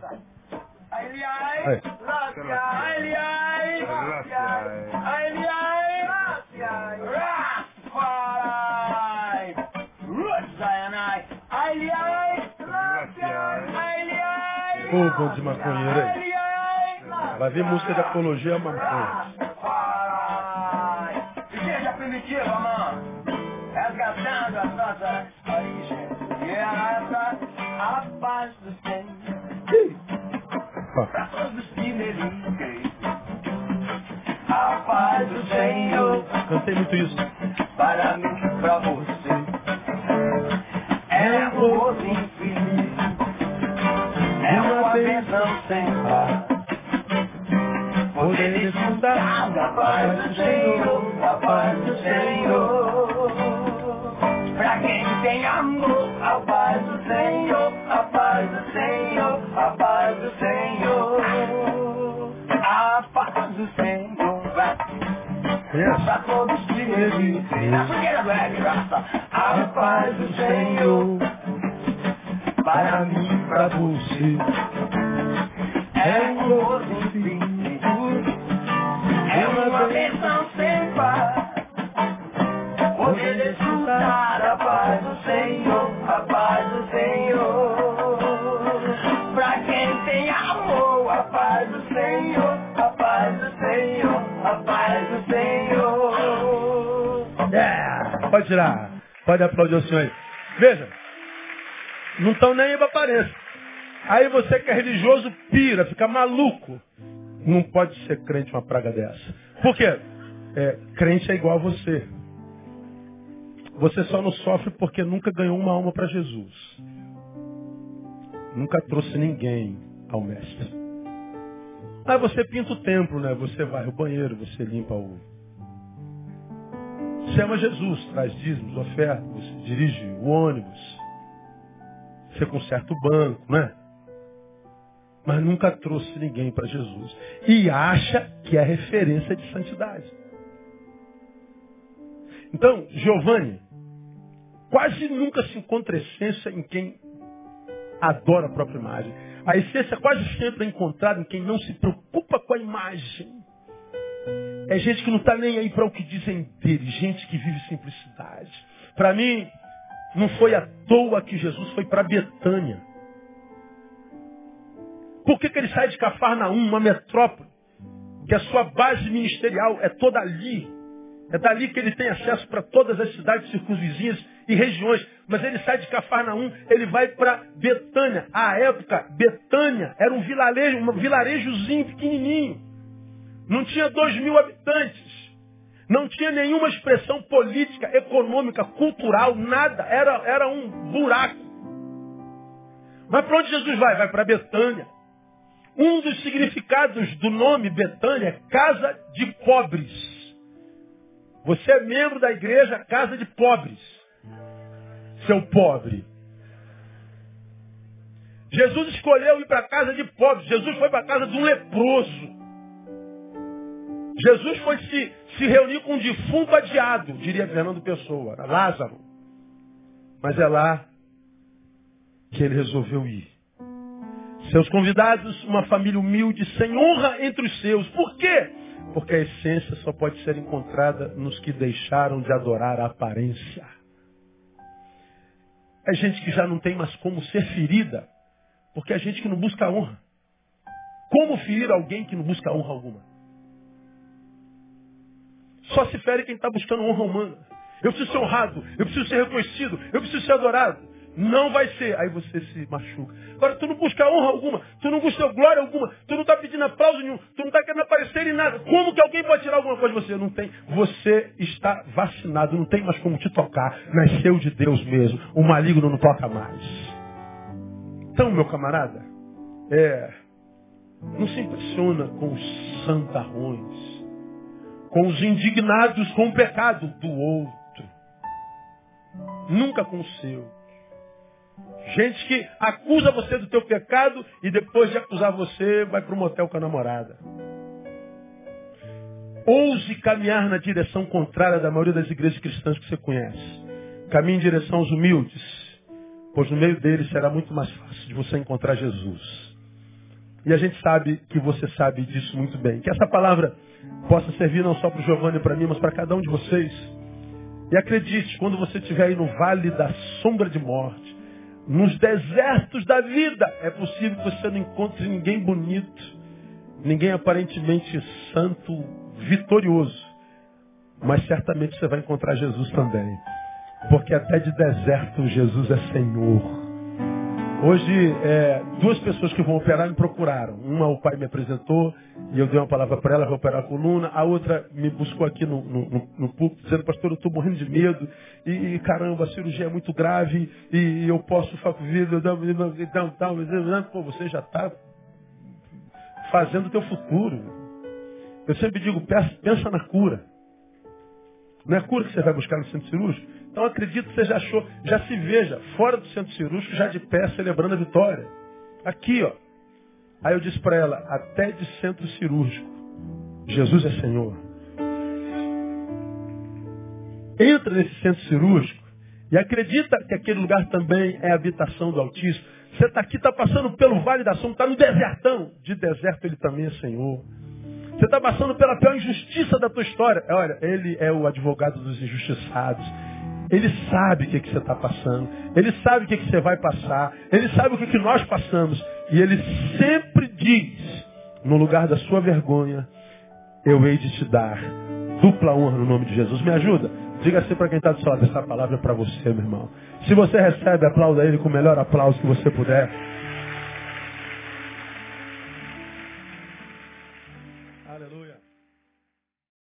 Bando de maconheiro aí. Vai ver música de apologia a maconha. Igreja primitiva, mano. Resgatando as nossas origens. E essa a paz do Senhor. Para todos que nele creem. A paz do Senhor. Cantei muito isso. Para mim, para você. É amor infinito. É uma bênção sem par. Poder desfrutar da paz do Senhor, da paz do Senhor. Pra quem tem amor, a paz do Senhor, a paz do Senhor, a paz do Senhor. A paz do Senhor vai pra todos que resistem. Na fogueira do Ed a paz do Senhor. Para mim, para você, é um gozo infinito, pode aplaudir o Senhor aí. Veja, não estão nem aí pra aparência. Aí você que é religioso pira, fica maluco. Não pode ser crente uma praga dessa. Por quê? É, crente é igual a você. Você só não sofre porque nunca ganhou uma alma para Jesus. Nunca trouxe ninguém ao mestre. Aí você pinta o templo, né? Você vai ao banheiro, você limpa o. Você ama Jesus, traz dízimos, ofertas, dirige o ônibus. Você conserta o banco, né? Mas nunca trouxe ninguém para Jesus. E acha que é referência de santidade. Então, Giovanni, quase nunca se encontra essência em quem adora a própria imagem. A essência quase sempre é encontrada em quem não se preocupa com a imagem. É gente que não está nem aí para o que dizem dele, gente que vive simplicidade. Para mim, não foi à toa que Jesus foi para Betânia. Por que, que ele sai de Cafarnaum, uma metrópole, que a sua base ministerial é toda ali? É dali que ele tem acesso para todas as cidades circunvizinhas e regiões. Mas ele sai de Cafarnaum, ele vai para Betânia. À época, Betânia era um vilarejo, um vilarejozinho pequenininho. Não tinha dois mil habitantes. Não tinha nenhuma expressão política, econômica, cultural, nada. Era, era um buraco. Mas para onde Jesus vai? Vai para Betânia. Um dos significados do nome Betânia é casa de pobres. Você é membro da igreja Casa de Pobres. Seu pobre. Jesus escolheu ir para casa de pobres. Jesus foi para a casa de um leproso. Jesus foi se, se reunir com um defunto adiado, diria Fernando Pessoa, Lázaro. Mas é lá que ele resolveu ir. Seus convidados, uma família humilde, sem honra entre os seus. Por quê? Porque a essência só pode ser encontrada nos que deixaram de adorar a aparência. É gente que já não tem mais como ser ferida, porque é gente que não busca honra. Como ferir alguém que não busca honra alguma? Só se fere quem está buscando honra humana. Eu preciso ser honrado, eu preciso ser reconhecido, eu preciso ser adorado. Não vai ser. Aí você se machuca. Agora, tu não busca honra alguma, tu não busca glória alguma, tu não está pedindo aplauso nenhum, tu não está querendo aparecer em nada. Como que alguém pode tirar alguma coisa de você? Não tem. Você está vacinado, não tem mais como te tocar. Nasceu de Deus mesmo. O maligno não toca mais. Então, meu camarada, é. Não se impressiona com os santarrões com os indignados com o pecado do outro. Nunca com o seu. Gente que acusa você do teu pecado e depois de acusar você vai para o motel com a namorada. Ouse caminhar na direção contrária da maioria das igrejas cristãs que você conhece. Caminhe em direção aos humildes, pois no meio deles será muito mais fácil de você encontrar Jesus. E a gente sabe que você sabe disso muito bem. Que essa palavra possa servir não só para o Giovanni e para mim, mas para cada um de vocês. E acredite, quando você estiver aí no vale da sombra de morte, nos desertos da vida, é possível que você não encontre ninguém bonito, ninguém aparentemente santo, vitorioso. Mas certamente você vai encontrar Jesus também. Porque até de deserto Jesus é Senhor. Hoje, é, duas pessoas que vão operar me procuraram. Uma o pai me apresentou e eu dei uma palavra para ela, vai operar a coluna. A outra me buscou aqui no, no, no, dizendo, pastor, eu estou morrendo de medo. E, caramba, a cirurgia é muito grave e, eu posso então, pô, você já está fazendo o teu futuro. Eu sempre digo, pensa na cura. Não é a cura que você vai buscar no centro cirúrgico? Então acredito que você já achou, já se veja fora do centro cirúrgico, já de pé, celebrando a vitória. Aqui, ó. Aí eu disse para ela, até de centro cirúrgico, Jesus é Senhor. Entra nesse centro cirúrgico e acredita que aquele lugar também é habitação do Altíssimo. Você está aqui, está passando pelo Vale da Sombra, está no desertão. De deserto ele também é Senhor. Você está passando pela pior injustiça da tua história. Olha, ele é o advogado dos injustiçados. Ele sabe o que, que você está passando. Ele sabe o que, que você vai passar. Ele sabe o que, que nós passamos. E ele sempre diz, no lugar da sua vergonha, eu hei de te dar dupla honra no nome de Jesus. Me ajuda? Diga assim para quem está do seu lado, essa palavra é para você, meu irmão. Se você recebe, aplauda ele com o melhor aplauso que você puder.